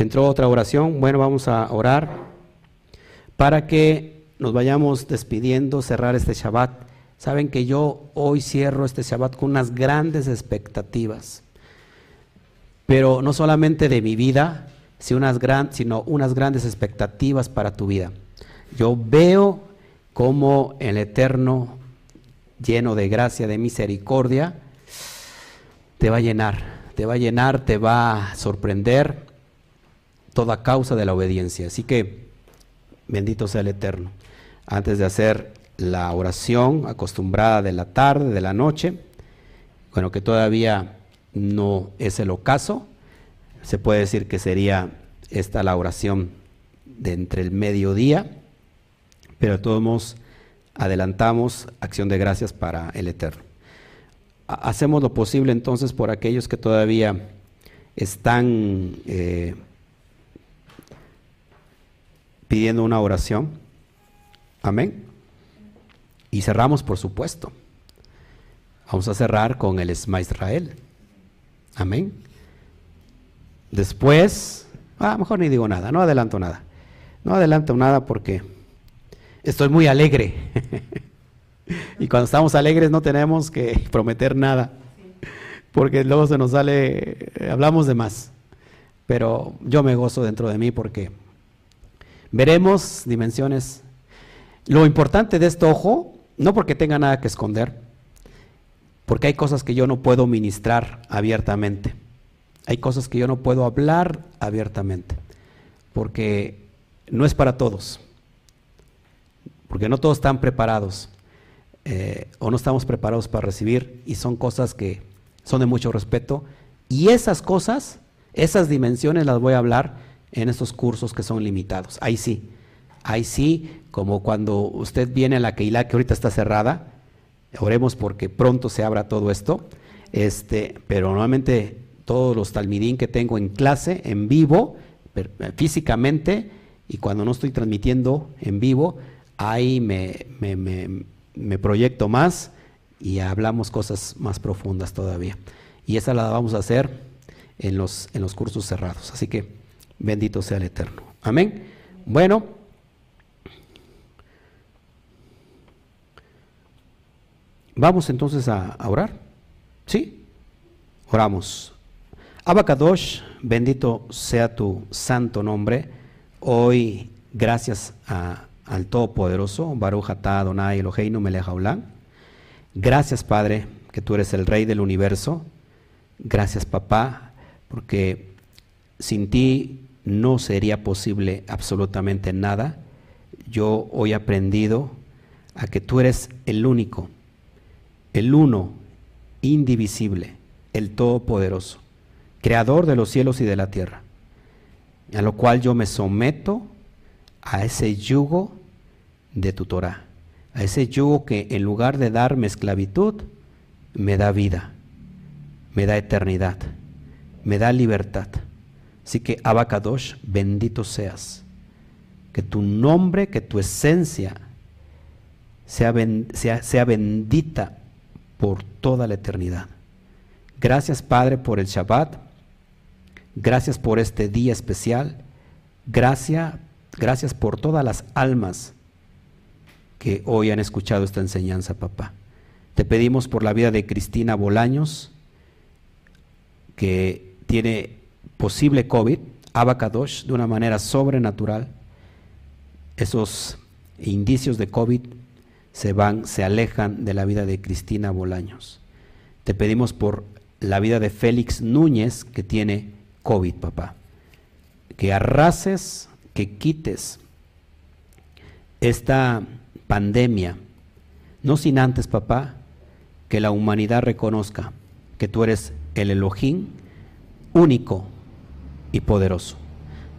Speaker 1: Entró otra oración. Bueno, vamos a orar para que nos vayamos despidiendo, cerrar este Shabbat. Saben que yo hoy cierro este Shabbat con unas grandes expectativas, pero no solamente de mi vida, sino unas, sino unas grandes expectativas para tu vida. Yo veo cómo el Eterno, lleno de gracia, de misericordia, te va a llenar, te va a llenar, te va a sorprender toda causa de la obediencia. Así que bendito sea el Eterno. Antes de hacer la oración acostumbrada de la tarde, de la noche, bueno, que todavía no es el ocaso, se puede decir que sería esta la oración de entre el mediodía, pero de todos modos adelantamos acción de gracias para el Eterno. Hacemos lo posible entonces por aquellos que todavía están eh, pidiendo una oración. Amén. Y cerramos, por supuesto. Vamos a cerrar con el Esma Israel. Amén. Después, a mejor ni digo nada, no adelanto nada. No adelanto nada porque estoy muy alegre. y cuando estamos alegres no tenemos que prometer nada. Porque luego se nos sale, hablamos de más. Pero yo me gozo dentro de mí porque veremos dimensiones. Lo importante de este ojo, no porque tenga nada que esconder, porque hay cosas que yo no puedo ministrar abiertamente. Hay cosas que yo no puedo hablar abiertamente, porque no es para todos, porque no todos están preparados eh, o no estamos preparados para recibir y son cosas que son de mucho respeto y esas cosas, esas dimensiones las voy a hablar en estos cursos que son limitados. Ahí sí, ahí sí, como cuando usted viene a la Keilah que ahorita está cerrada, Oremos porque pronto se abra todo esto. Este, pero normalmente todos los talmidín que tengo en clase, en vivo, físicamente, y cuando no estoy transmitiendo en vivo, ahí me, me, proyecto más y hablamos cosas más profundas todavía. Y esa la vamos a hacer en los, en los cursos cerrados. Así que bendito sea el Eterno. Amén. Bueno. Vamos entonces a, orar. ¿Sí? Oramos. Abacadosh, bendito sea tu santo nombre. Hoy, gracias al Todopoderoso, Baruch atah Adonai Eloheinu melech Gracias, Padre, que tú eres el Rey del universo. Gracias, Papá, porque sin ti no sería posible absolutamente nada. Yo hoy he aprendido a que tú eres el único el uno, indivisible, el todopoderoso, creador de los cielos y de la tierra, a lo cual yo me someto a ese yugo de tu Torah, a ese yugo que en lugar de darme esclavitud, me da vida, me da eternidad, me da libertad. Así que Abacadosh, bendito seas, que tu nombre, que tu esencia sea, sea, sea bendita por toda la eternidad. Gracias Padre por el Shabbat, gracias por este día especial, gracias, gracias por todas las almas que hoy han escuchado esta enseñanza, papá. Te pedimos por la vida de Cristina Bolaños, que tiene posible COVID, Abacadosh, de una manera sobrenatural. Esos indicios de COVID se van, se alejan de la vida de Cristina Bolaños. Te pedimos por la vida de Félix Núñez, que tiene COVID, papá. Que arrases, que quites esta pandemia, no sin antes, papá, que la humanidad reconozca que tú eres el Elohim único y poderoso.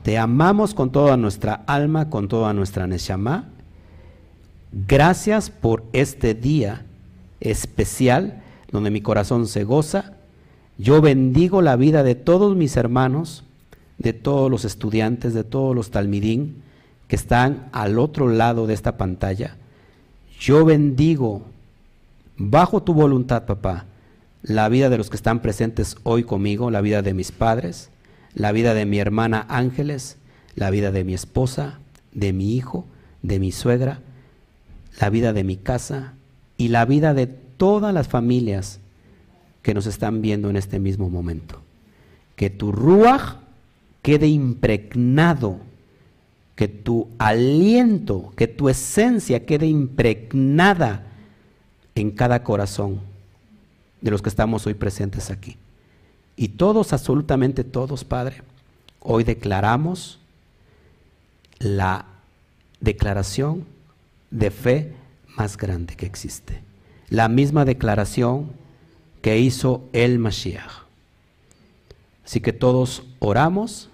Speaker 1: Te amamos con toda nuestra alma, con toda nuestra neshama Gracias por este día especial donde mi corazón se goza. Yo bendigo la vida de todos mis hermanos, de todos los estudiantes, de todos los talmidín que están al otro lado de esta pantalla. Yo bendigo bajo tu voluntad, papá, la vida de los que están presentes hoy conmigo, la vida de mis padres, la vida de mi hermana Ángeles, la vida de mi esposa, de mi hijo, de mi suegra la vida de mi casa y la vida de todas las familias que nos están viendo en este mismo momento. Que tu ruaj quede impregnado, que tu aliento, que tu esencia quede impregnada en cada corazón de los que estamos hoy presentes aquí. Y todos, absolutamente todos, Padre, hoy declaramos la declaración de fe más grande que existe. La misma declaración que hizo el Mashiach. Así que todos oramos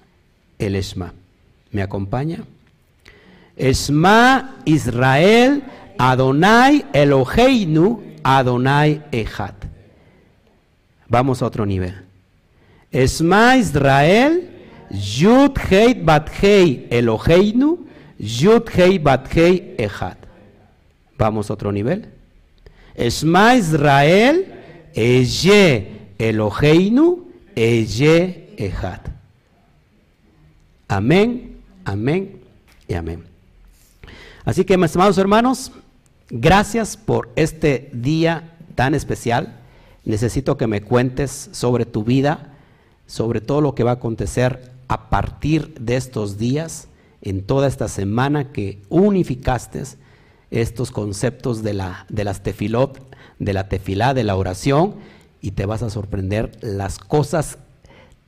Speaker 1: el Esma. ¿Me acompaña? Esma Israel Adonai Eloheinu Adonai Echad. Vamos a otro nivel. Esma Israel Yud Hei Eloheinu Yud Hei Bat Hei Echad. Vamos a otro nivel. Esma Israel Eye Eloheinu Eye Echad. Amén, amén y amén. Así que, mis amados hermanos, gracias por este día tan especial. Necesito que me cuentes sobre tu vida, sobre todo lo que va a acontecer a partir de estos días, en toda esta semana que unificaste estos conceptos de, la, de las tefilot, de la tefilá, de la oración, y te vas a sorprender las cosas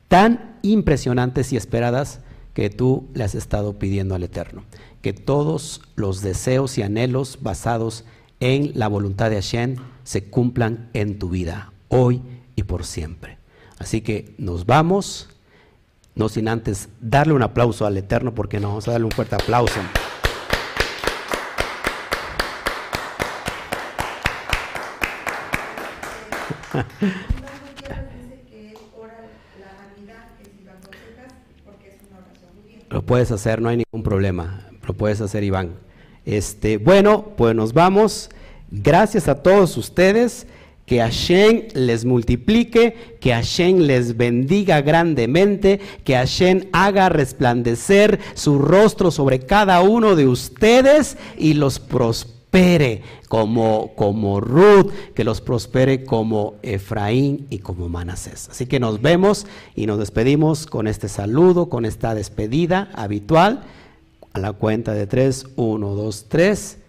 Speaker 1: tan impresionantes y esperadas que tú le has estado pidiendo al Eterno. Que todos los deseos y anhelos basados en la voluntad de Hashem se cumplan en tu vida, hoy y por siempre. Así que nos vamos, no sin antes darle un aplauso al Eterno, porque nos vamos a darle un fuerte aplauso. Lo puedes hacer, no hay ningún problema. Lo puedes hacer, Iván. Este, bueno, pues nos vamos. Gracias a todos ustedes. Que Hashem les multiplique, que Hashem les bendiga grandemente, que Hashem haga resplandecer su rostro sobre cada uno de ustedes y los prospere como, como Ruth, que los prospere como Efraín y como Manasés. Así que nos vemos y nos despedimos con este saludo, con esta despedida habitual. A la cuenta de tres, uno, dos, tres.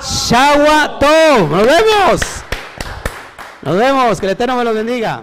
Speaker 1: Shawa Nos vemos. Nos vemos. Que el Eterno me lo bendiga.